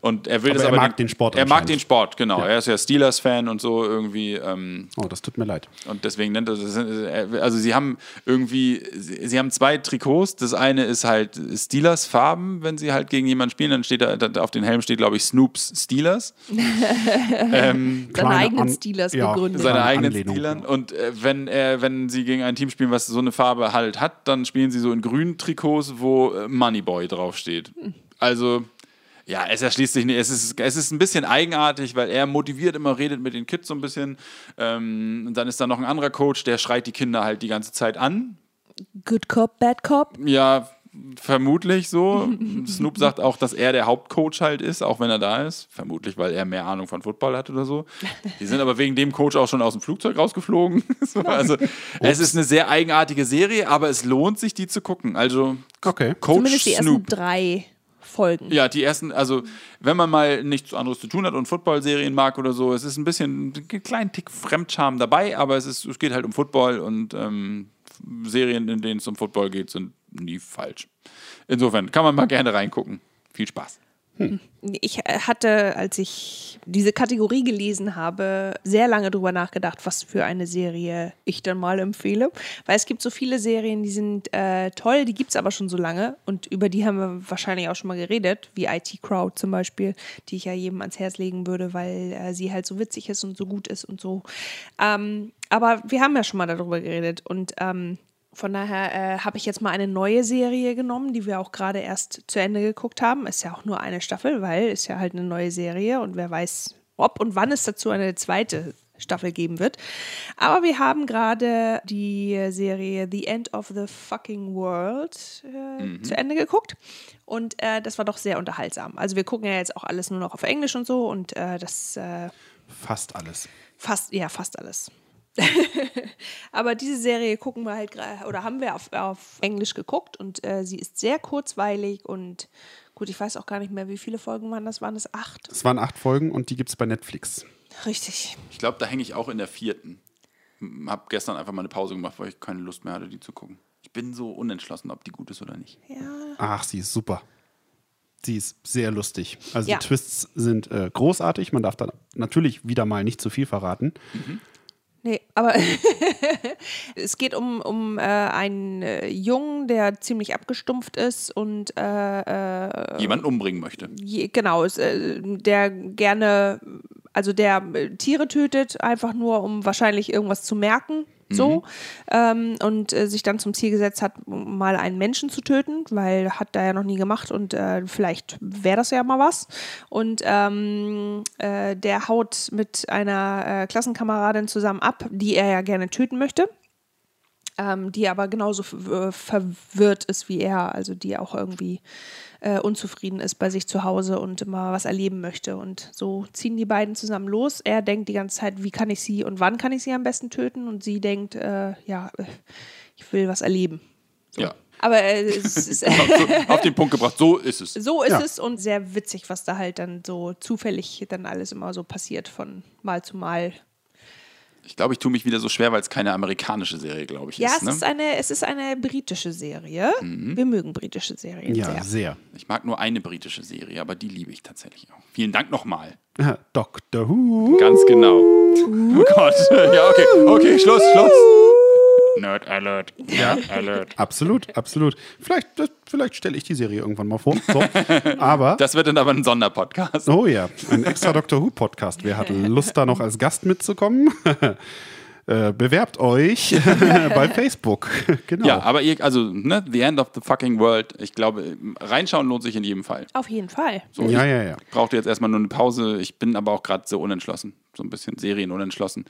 Und er will
Aber
das
er
aber
mag den Sport
Er mag den Sport, genau.
Ja.
Er ist ja Steelers-Fan und so irgendwie. Ähm,
Oh, das tut mir leid.
und deswegen nennt er das, also sie haben irgendwie, sie haben zwei Trikots. Das eine ist halt Steelers Farben, wenn sie halt gegen jemanden spielen, dann steht da, da auf den Helm steht, glaube ich, Snoops Steelers. ähm,
Seine
Kleine
eigenen Steelers
ja.
gegründet.
seine eigenen. Steelern. Und äh, wenn er, wenn sie gegen ein Team spielen, was so eine Farbe halt hat, dann spielen sie so in grünen Trikots, wo äh, Moneyboy draufsteht. Also ja, es erschließt sich nicht. Es ist, es ist ein bisschen eigenartig, weil er motiviert immer, redet mit den Kids so ein bisschen. Ähm, und dann ist da noch ein anderer Coach, der schreit die Kinder halt die ganze Zeit an.
Good Cop, Bad Cop.
Ja, vermutlich so. Snoop sagt auch, dass er der Hauptcoach halt ist, auch wenn er da ist. Vermutlich, weil er mehr Ahnung von Football hat oder so. Die sind aber wegen dem Coach auch schon aus dem Flugzeug rausgeflogen. so, also, es ist eine sehr eigenartige Serie, aber es lohnt sich, die zu gucken. Also,
Okay.
Coach
Zumindest die ersten
Snoop.
drei Folgen.
Ja, die ersten, also wenn man mal nichts anderes zu tun hat und Football-Serien mag oder so, es ist ein bisschen, einen kleinen Tick Fremdscham dabei, aber es, ist, es geht halt um Football und ähm, Serien, in denen es um Football geht, sind nie falsch. Insofern kann man mal gerne reingucken. Viel Spaß.
Ich äh, hatte, als ich diese Kategorie gelesen habe, sehr lange drüber nachgedacht, was für eine Serie ich dann mal empfehle. Weil es gibt so viele Serien, die sind äh, toll, die gibt es aber schon so lange und über die haben wir wahrscheinlich auch schon mal geredet, wie IT Crowd zum Beispiel, die ich ja jedem ans Herz legen würde, weil äh, sie halt so witzig ist und so gut ist und so. Ähm, aber wir haben ja schon mal darüber geredet und ähm, von daher äh, habe ich jetzt mal eine neue Serie genommen, die wir auch gerade erst zu Ende geguckt haben. Ist ja auch nur eine Staffel, weil ist ja halt eine neue Serie und wer weiß, ob und wann es dazu eine zweite Staffel geben wird. Aber wir haben gerade die Serie The End of the Fucking World äh, zu Ende geguckt. Und äh, das war doch sehr unterhaltsam. Also wir gucken ja jetzt auch alles nur noch auf Englisch und so und äh, das äh,
Fast alles.
Fast, ja, fast alles. Aber diese Serie gucken wir halt oder haben wir auf, auf Englisch geguckt und äh, sie ist sehr kurzweilig und gut, ich weiß auch gar nicht mehr, wie viele Folgen waren das? Waren es acht?
Es waren acht Folgen und die gibt es bei Netflix.
Richtig.
Ich glaube, da hänge ich auch in der vierten. Hab gestern einfach mal eine Pause gemacht, weil ich keine Lust mehr hatte, die zu gucken. Ich bin so unentschlossen, ob die gut ist oder nicht.
Ach, sie ist super. Sie ist sehr lustig. Also
Ja.
die Twists sind äh, großartig. Man darf da natürlich wieder mal nicht zu viel verraten.
Nee, aber es geht um, um äh, einen äh, Jungen, der ziemlich abgestumpft ist und äh, äh,
Jemanden umbringen möchte.
Je, genau, ist, äh, der gerne, also der Tiere tötet, einfach nur, um wahrscheinlich irgendwas zu merken. So. Ähm, und äh, sich dann zum Ziel gesetzt hat, mal einen Menschen zu töten, weil hat er ja noch nie gemacht und äh, vielleicht wäre das ja mal was. Und ähm, äh, der haut mit einer äh, Klassenkameradin zusammen ab, die er ja gerne töten möchte ähm, die aber genauso ver- verwirrt ist wie er, also die auch irgendwie äh, unzufrieden ist bei sich zu Hause und immer was erleben möchte. Und so ziehen die beiden zusammen los. Er denkt die ganze Zeit, wie kann ich sie und wann kann ich sie am besten töten? Und sie denkt, äh, ja, äh, ich will was erleben. So.
Ja.
Aber äh, es ist,
Auf den Punkt gebracht, so ist es.
so ist
Ja.
es und sehr witzig, was da halt dann so zufällig dann alles immer so passiert von Mal zu Mal.
Ich glaube, ich tue mich wieder so schwer, weil es keine amerikanische Serie, glaube ich,
Ja,
ist.
es,
Ne?
ist eine, es ist eine britische Serie. Wir mögen britische Serien
Ja,
sehr.
sehr.
Ich mag nur eine britische Serie, aber die liebe ich tatsächlich auch. Vielen Dank nochmal.
Ja, Doctor Who.
Ganz genau. Oh Gott. Ja, okay. Okay, Schluss, Schluss. Nerd Alert. Nerd Alert.
Absolut, absolut. Vielleicht, vielleicht stelle ich die Serie irgendwann mal vor. So. Aber,
Das wird dann aber ein Sonderpodcast.
oh ja, ein extra Doctor Who Podcast. Wer hat Lust, da noch als Gast mitzukommen? Äh, bewerbt euch bei Facebook. genau.
Ja, aber ihr, also, ne, The End of the Fucking World, ich glaube, reinschauen lohnt sich in jedem Fall.
Auf jeden Fall.
So,
ja,
ich
ja, ja.
brauchte jetzt erstmal nur eine Pause. Ich bin aber auch gerade so unentschlossen. So ein bisschen Serien unentschlossen.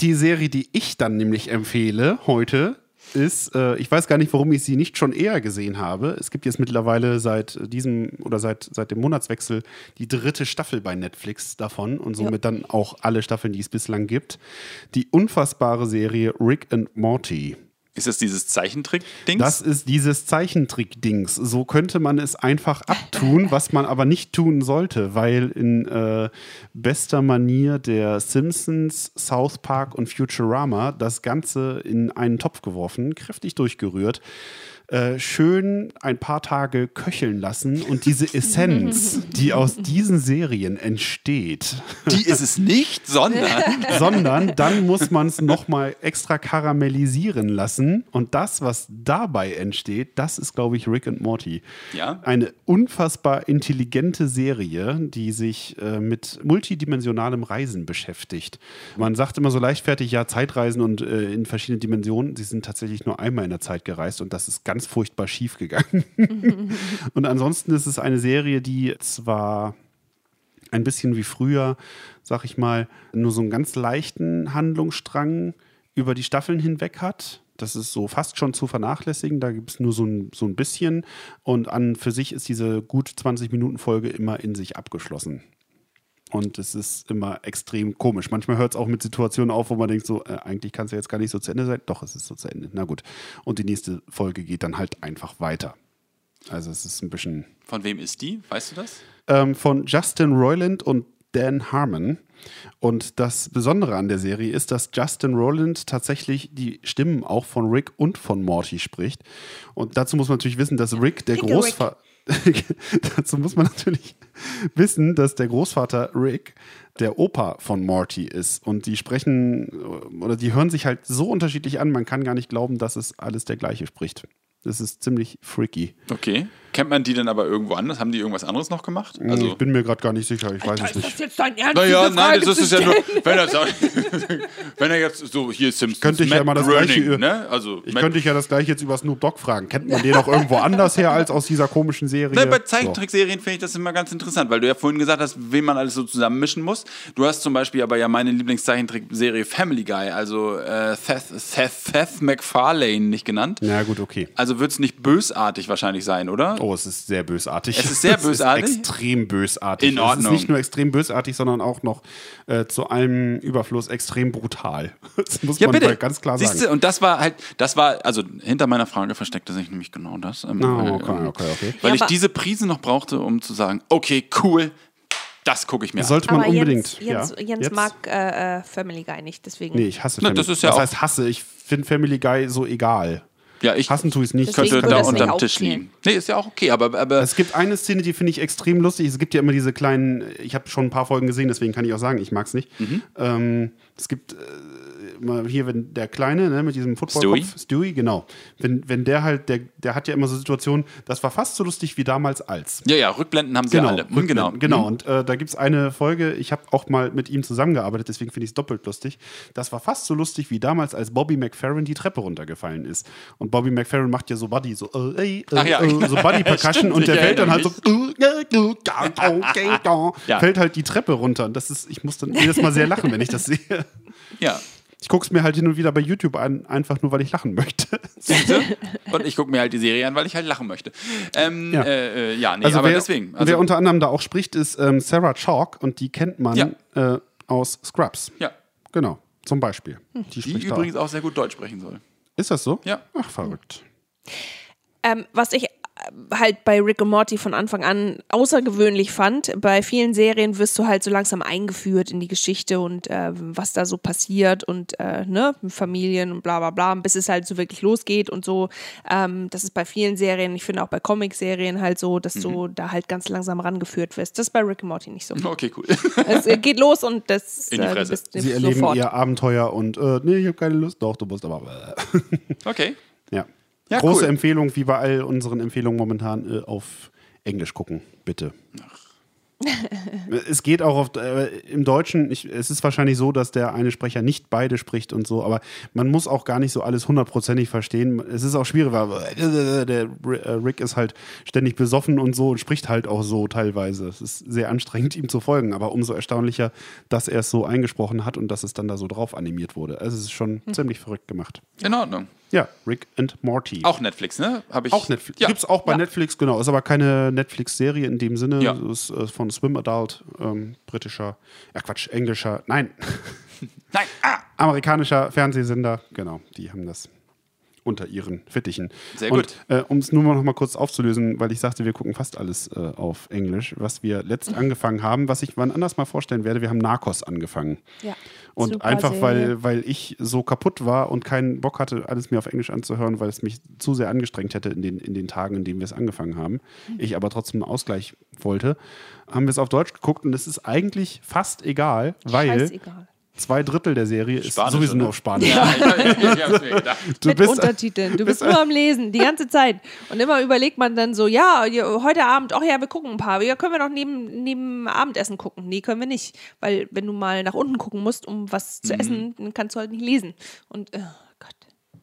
Die Serie, die ich dann nämlich empfehle heute, ist, äh, ich weiß gar nicht, warum ich sie nicht schon eher gesehen habe. Es gibt jetzt mittlerweile seit diesem oder seit, seit dem Monatswechsel die dritte Staffel bei Netflix davon und somit dann auch alle Staffeln, die es bislang gibt. Die unfassbare Serie Rick and Morty.
Ist das dieses Zeichentrick-Dings?
Das ist dieses Zeichentrick-Dings. So könnte man es einfach abtun, was man aber nicht tun sollte, weil in äh, bester Manier der Simpsons, South Park und Futurama das Ganze in einen Topf geworfen, kräftig durchgerührt. Äh, schön ein paar Tage köcheln lassen und diese Essenz, die aus diesen Serien entsteht,
Die ist es nicht, sondern.
sondern dann muss man es nochmal extra karamellisieren lassen. Und das, was dabei entsteht, das ist, glaube ich, Rick and Morty.
Ja.
Eine unfassbar intelligente Serie, die sich äh, mit multidimensionalem Reisen beschäftigt. Man sagt immer so leichtfertig, ja, Zeitreisen und äh, in verschiedene Dimensionen. Sie sind tatsächlich nur einmal in der Zeit gereist und das ist ganz furchtbar schief gegangen. und ansonsten ist es eine Serie, die zwar ein bisschen wie früher, sag ich mal, nur so einen ganz leichten Handlungsstrang über die Staffeln hinweg hat. Das ist so fast schon zu vernachlässigen. Da gibt es nur so ein, so ein bisschen. Und an für sich ist diese gut 20-Minuten-Folge immer in sich abgeschlossen. Und es ist immer extrem komisch. Manchmal hört es auch mit Situationen auf, wo man denkt, so, äh, eigentlich kann es ja jetzt gar nicht so zu Ende sein. Doch, es ist so zu Ende. Na gut. Und die nächste Folge geht dann halt einfach weiter. Also es ist ein bisschen
Von wem ist die? Weißt du das?
ähm, von Justin Roiland und Dan Harmon. Und das Besondere an der Serie ist, dass Justin Roiland tatsächlich die Stimmen auch von Rick und von Morty spricht. Und dazu muss man natürlich wissen, dass Rick der. Großvater. dazu muss man natürlich wissen, dass der Großvater Rick der Opa von Morty ist. Und die sprechen oder die hören sich halt so unterschiedlich an, man kann gar nicht glauben, dass es alles der gleiche spricht. Das ist ziemlich freaky.
Okay. Kennt man die denn aber irgendwo anders? Haben die irgendwas anderes noch gemacht?
Also, ich bin mir gerade gar nicht sicher, ich weiß es nicht.
jetzt dein Ernst?
Naja, nein, das ist ja nur, wenn er, wenn er jetzt so, hier Simpsons,
Könnte ich ja
Matt
mal das
Groening,
Gleiche-
ne? Also,
Ich
Matt-
könnte dich ja das gleiche jetzt über Snoop Dogg fragen. Kennt man den auch irgendwo anders her als aus dieser komischen Serie?
Ne, bei
So.
Zeichentrickserien finde ich das immer ganz interessant, weil du ja vorhin gesagt hast, wen man alles so zusammenmischen muss. Du hast zum Beispiel aber ja meine Lieblingszeichentrickserie Family Guy, also äh, Seth, Seth, Seth MacFarlane nicht genannt.
Na gut, okay.
Also wird es nicht bösartig wahrscheinlich sein, oder?
Oh, es ist sehr bösartig.
Es ist sehr bösartig?
extrem bösartig.
In
Es
Ordnung.
ist nicht nur extrem bösartig, sondern auch noch äh, zu allem Überfluss extrem brutal. Das muss
Ja,
man
bitte.
ganz klar
Siehste,
sagen.
und das war halt, das war, also hinter meiner Frage versteckte sich nämlich genau das. Ähm, äh,
okay,
ähm,
okay, okay.
Weil
Ja,
ich diese Prise noch brauchte, um zu sagen, okay, cool, das gucke ich mir an.
Sollte man
Aber
unbedingt.
Jens, Jens,
ja.
Jens
Jetzt?
mag äh, äh, Family Guy nicht, deswegen.
Nee, ich hasse
Na,
Family
das ist ja auch-
heißt hasse? Ich finde Family Guy so egal.
Ja, ich
Hassen tue ich es nicht.
Könnte da unterm Tisch liegen. Nee, ist ja auch okay, aber, aber
Es gibt eine Szene, die finde ich extrem lustig. Es gibt ja immer diese kleinen, ich habe schon ein paar Folgen gesehen, deswegen kann ich auch sagen, ich mag es nicht.
Mhm.
Ähm, es gibt äh, immer hier, wenn der Kleine, ne, mit diesem Footballkopf, Stewie, genau. Wenn, wenn der halt, der, der hat ja immer so Situationen, das war fast so lustig wie damals als.
ja, ja, Rückblenden haben sie
Genau,
alle. Hm,
Rückblenden,
genau.
genau.
Hm.
Und äh, da gibt es eine Folge, ich habe auch mal mit ihm zusammengearbeitet, deswegen finde ich es doppelt lustig. Das war fast so lustig wie damals, als Bobby McFerrin die Treppe runtergefallen ist. Und Bobby McFerrin macht ja so Body, so, äh, äh,
ja.
äh, so Body Percussion
Stimmt,
und der fällt dann halt so,
Ja.
fällt halt die Treppe runter. Und das ist, ich muss dann jedes Mal sehr lachen, wenn ich das sehe.
Ja.
Ich gucke es mir halt hin und wieder bei YouTube an, einfach nur, weil ich lachen möchte.
Und ich gucke mir halt die Serie an, weil ich halt lachen möchte. Ähm,
Ja.
Äh, äh, ja, nee,
Also
aber
wer,
deswegen.
wer
Also,
unter anderem da auch spricht, ist ähm, Sarah Chalk und die kennt man
Ja.
äh, aus Scrubs.
ja,
Genau, zum Beispiel. Die
die
spricht da
übrigens auch sehr gut Deutsch sprechen soll.
Ist das so?
Ja.
Ach, verrückt.
Ähm, was ich halt bei Rick und Morty von Anfang an außergewöhnlich fand, bei vielen Serien wirst du halt so langsam eingeführt in die Geschichte und äh, was da so passiert und äh, ne, Familien und bla bla bla, bis es halt so wirklich losgeht und so. Ähm, das ist bei vielen Serien, ich finde auch bei Comic-Serien halt so, dass du da halt ganz langsam rangeführt wirst. Das ist bei Rick und Morty nicht so.
Okay, cool.
es äh, geht los und das
In die
äh,
Fresse.
bist
Sie erleben
sofort.
ihr Abenteuer und äh, nee, ich habe keine Lust. Doch, du musst aber.
Okay.
ja.
Ja,
Große
cool.
Empfehlung, wie bei all unseren Empfehlungen momentan, äh, auf Englisch gucken, bitte. es geht auch auf, äh, im Deutschen, ich, es ist wahrscheinlich so, dass der eine Sprecher nicht beide spricht und so, aber man muss auch gar nicht so alles hundertprozentig verstehen. Es ist auch schwierig, weil äh, der äh, Rick ist halt ständig besoffen und so und spricht halt auch so teilweise. Es ist sehr anstrengend, ihm zu folgen, aber umso erstaunlicher, dass er es so eingesprochen hat und dass es dann da so drauf animiert wurde. Also es ist schon ziemlich verrückt gemacht.
In Ordnung.
Ja, Rick and Morty.
Auch Netflix, ne? Hab ich.
Auch Netflix.
Ja.
Gibt's auch bei Netflix, genau. Ist aber keine Netflix-Serie in dem Sinne.
Ja.
Ist äh, von Swim Adult, ähm, britischer, ja Quatsch, englischer, nein,
Nein. Ah.
amerikanischer Fernsehsender. Genau, die haben das unter ihren Fittichen.
Sehr gut.
Äh, um es nur mal noch mal kurz aufzulösen, weil ich sagte, wir gucken fast alles äh, auf Englisch, was wir letzt angefangen haben, was ich wann anders mal vorstellen werde. Wir haben Narcos angefangen.
Ja.
Und
Super
einfach,
Serie.
weil, weil ich so kaputt war und keinen Bock hatte, alles mir auf Englisch anzuhören, weil es mich zu sehr angestrengt hätte in den, in den Tagen, in denen wir es angefangen haben.
Mhm.
Ich aber trotzdem einen Ausgleich wollte, haben wir es auf Deutsch geguckt und es ist eigentlich fast egal, weil
Scheißegal.
Zwei Drittel der Serie ist
Spanisch,
sowieso
oder?
nur auf Spanisch.
Ja, ich, ich, hab's mir gedacht.
Du
mit
bist,
Untertiteln. Du bist nur am Lesen, die ganze Zeit. Und immer überlegt man dann so, ja, heute Abend, ach ja, wir gucken ein paar. Ja, können wir doch neben, neben Abendessen gucken? Nee, können wir nicht. Weil wenn du mal nach unten gucken musst, um was
Mhm.
zu essen, dann kannst du halt nicht lesen. Und, oh Gott.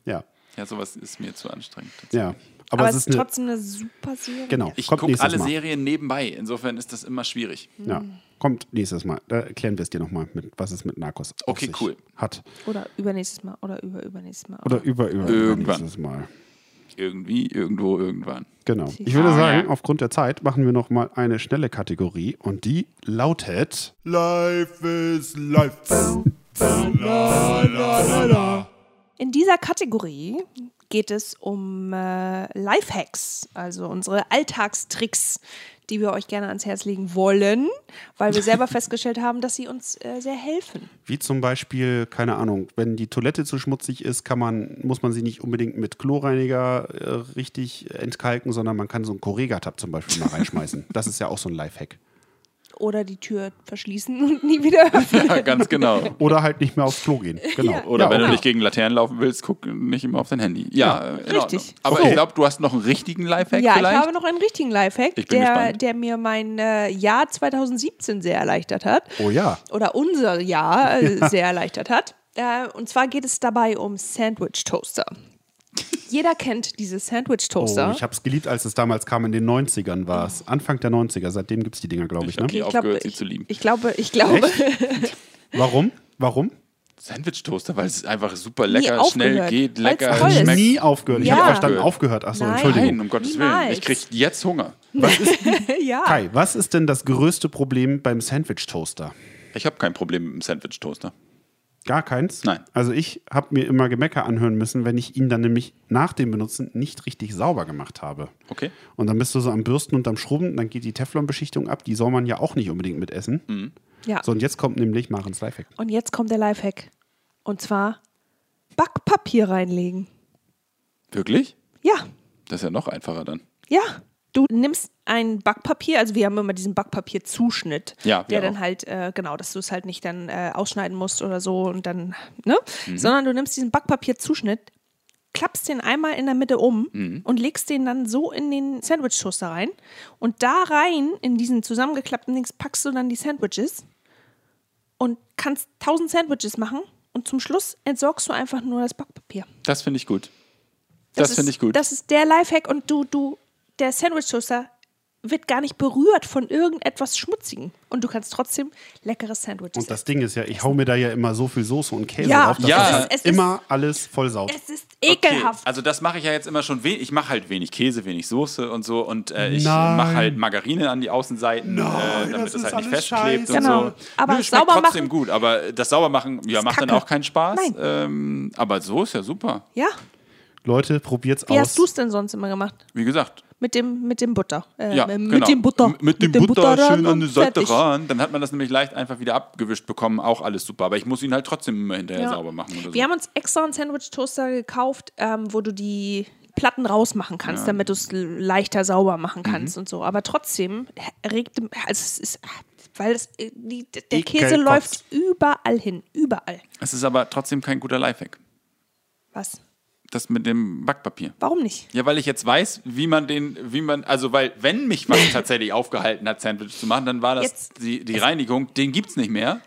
ja,
Ja, sowas ist mir zu anstrengend.
ja.
Aber,
Aber,
es ist
ist eine,
trotzdem eine super Serie.
genau,
Ich gucke alle
Mal.
Serien nebenbei. Insofern ist das immer schwierig.
Ja, kommt nächstes Mal. Da erklären wir es dir nochmal, was es mit Narcos
Okay,
sich
cool.
hat.
Oder übernächstes Mal. Oder über übernächstes Mal.
Oder über, über,
Irgendwann.
nächstes Mal.
Irgendwie, irgendwo, irgendwann.
Genau. Ich würde
Ah,
sagen, aufgrund der Zeit machen wir noch mal eine schnelle Kategorie und die lautet
Life is life.
In dieser Kategorie geht es um äh, Lifehacks, also unsere Alltagstricks, die wir euch gerne ans Herz legen wollen, weil wir selber festgestellt haben, dass sie uns äh, sehr helfen.
wie zum Beispiel, keine Ahnung, wenn die Toilette zu schmutzig ist, kann man, muss man sie nicht unbedingt mit Chlorreiniger äh, richtig entkalken, sondern man kann so einen Correga-Tab zum Beispiel mal reinschmeißen. Das ist ja auch so ein Lifehack.
Oder die Tür verschließen und nie wieder öffnen.
Ja, ganz genau.
Oder halt nicht mehr aufs Klo gehen. Genau.
Oder
ja,
wenn du
okay.
nicht gegen Laternen laufen willst, guck nicht immer auf dein Handy. Ja, in
richtig.
Ordnung. Aber
Okay.
ich glaube, du hast noch einen richtigen Lifehack
Ja,
vielleicht.
ich habe noch einen richtigen Lifehack, der,
gespannt.
der mir mein äh, Jahr 2017 sehr erleichtert hat.
Oh ja.
Oder unser Jahr äh, sehr erleichtert hat. Äh, und zwar geht es dabei um Sandwich Toaster. Jeder kennt diese Sandwich
Oh,
Toaster.
ich habe es geliebt, als es damals kam. In den 90ern war es. Anfang der 90er. Seitdem gibt es die Dinger, glaube ich.
Ich
Ne?
die aufgehört, sie zu lieben.
Ich glaube, ich glaube.
Warum? Warum?
Sandwich-Toaster, weil es einfach super lecker, schnell geht, lecker,
toll ist.
schmeckt.
Nie aufgehört. Ich
Ja.
habe verstanden, aufgehört. Achso,
Nein.
Entschuldigung.
Nein, um Gottes Willen.
Niemals.
Ich krieg jetzt Hunger.
ja.
Kai, was ist denn das größte Problem beim Sandwich-Toaster?
Ich habe kein Problem mit dem Sandwich-Toaster.
Gar keins?
Nein.
Also ich habe mir immer Gemecker anhören müssen, wenn ich ihn dann nämlich nach dem Benutzen nicht richtig sauber gemacht habe.
Okay.
Und dann bist du so am Bürsten und am Schrubben, dann geht die Teflonbeschichtung ab. Die soll man ja auch nicht unbedingt mit essen.
Mhm.
ja.
So, und jetzt kommt nämlich Marens Lifehack.
Und jetzt kommt der Lifehack. Und zwar Backpapier reinlegen.
Wirklich?
Ja,
Das ist ja noch einfacher dann.
ja. Du nimmst ein Backpapier, also wir haben immer diesen Backpapierzuschnitt,
Ja,
der dann
auch.
halt, äh, genau, dass du es halt nicht dann äh, ausschneiden musst oder so und dann, ne?
Mhm.
Sondern du nimmst diesen Backpapierzuschnitt, klappst den einmal in der Mitte um
Mhm.
und legst den dann so in den Sandwich-Toaster rein. Und da rein, in diesen zusammengeklappten Dings, packst du dann die Sandwiches und kannst tausend Sandwiches machen und zum Schluss entsorgst du einfach nur das Backpapier.
Das finde ich gut. Das,
ist-
finde ich gut.
Das ist der Lifehack und du, du, der Sandwich-Toaster wird gar nicht berührt von irgendetwas Schmutzigen. Und du kannst trotzdem leckeres Sandwiches
Und das Ding ist ja, ich hau mir da ja immer so viel Soße und Käse
Ja,
drauf, dass
Ja.
halt
ist- es ist-
immer alles voll saugt.
essen. Es ist ekelhaft.
Also das mache ich ja jetzt immer schon wenig. Ich mache halt wenig Käse, wenig Soße und so und äh, ich
Nein.
mache halt Margarine an die Außenseiten, äh, damit
das
es
ist
halt nicht
alles
festklebt
scheiße.
und
Genau.
so.
Aber
Nö, schmeckt
sauber
trotzdem
machen-
gut, aber das Saubermachen ja,
Ist
macht dann auch keinen Spaß.
Nein.
Ähm, aber so ist ja super.
Ja,
Leute, probiert's
Wie
aus.
hast du es denn sonst immer gemacht?
Wie gesagt,
Mit dem, mit dem Butter. Äh,
ja,
äh,
genau.
Mit dem Butter.
M- Mit dem
dem
Butter, schön an die Seite
fertig.
ran. Dann hat man das nämlich leicht einfach wieder abgewischt bekommen. Auch alles super. Aber ich muss ihn halt trotzdem immer hinterher
Ja.
sauber machen oder so.
Wir haben uns extra einen Sandwich-Toaster gekauft, ähm, wo du die Platten rausmachen kannst, damit du es leichter sauber machen
Mhm.
kannst und so. Aber trotzdem regt, also es ist, weil es, äh, die, der
Ekelkotz.
Käse läuft überall hin, überall.
es ist aber trotzdem kein guter Lifehack.
Was?
Das mit dem Backpapier.
Warum nicht?
Ja, weil ich jetzt weiß, wie man den, wie man, also weil, wenn mich was tatsächlich aufgehalten hat, Sandwich zu machen, dann war das
Jetzt-
die, die Reinigung, den gibt's nicht mehr.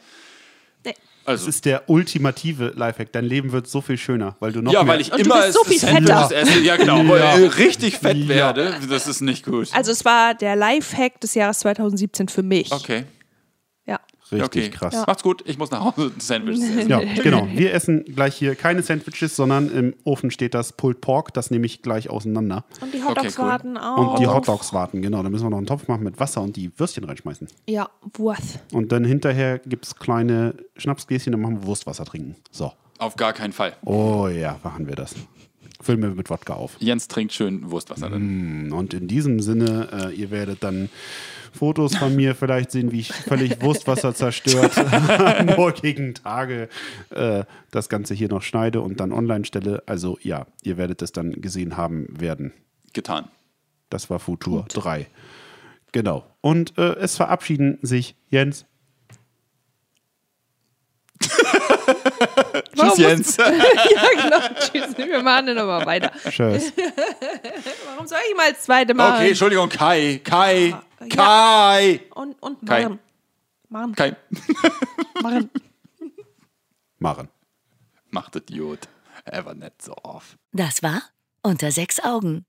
Nee.
Das
Also,
ist der ultimative Lifehack. Dein Leben wird so viel schöner, weil du noch
ja,
mehr
weil ich immer
so
es-
viel
Sandwiches
fetter.
esse. Ja, genau, weil
Ja.
ich richtig fett
Ja.
werde. Das ist nicht gut.
Also es war der Lifehack des Jahres 2017 für mich.
Okay.
Ja.
richtig
okay.
krass.
Macht's gut, ich muss nach Hause Sandwiches essen.
Ja, genau. Wir essen gleich hier keine Sandwiches, sondern im Ofen steht das Pulled Pork. Das nehme ich gleich auseinander.
Und die Hotdogs
Okay, cool.
warten auch.
Und die Hotdogs warten, genau. Da müssen wir noch einen Topf machen mit Wasser und die Würstchen reinschmeißen.
Ja, Wurst.
Und dann hinterher gibt es kleine Schnapsgläschen, dann machen wir Wurstwasser trinken. So.
Auf gar keinen Fall.
Oh ja, machen wir das. Füllen wir mit Wodka auf.
Jens trinkt schön Wurstwasser. Dann.
Und in diesem Sinne, äh, ihr werdet dann Fotos von mir vielleicht sehen, wie ich völlig Wurstwasser zerstört am morgigen Tage äh, das Ganze hier noch schneide und dann online stelle. Also ja, ihr werdet es dann gesehen haben werden.
Getan.
Das war Futur 3. Genau. Und äh, es verabschieden sich Jens.
Tschüss, Jens.
ja, genau. Tschüss. Wir machen dann aber weiter.
Tschüss.
Warum soll ich mal das zweite machen?
Okay, Entschuldigung, Kai. Kai.
Ja.
Kai.
Und, und
Kai.
machen. Machen.
Kai.
Machen.
Maren.
Macht Idiot. Er war nicht so oft.
Das war Unter sechs Augen.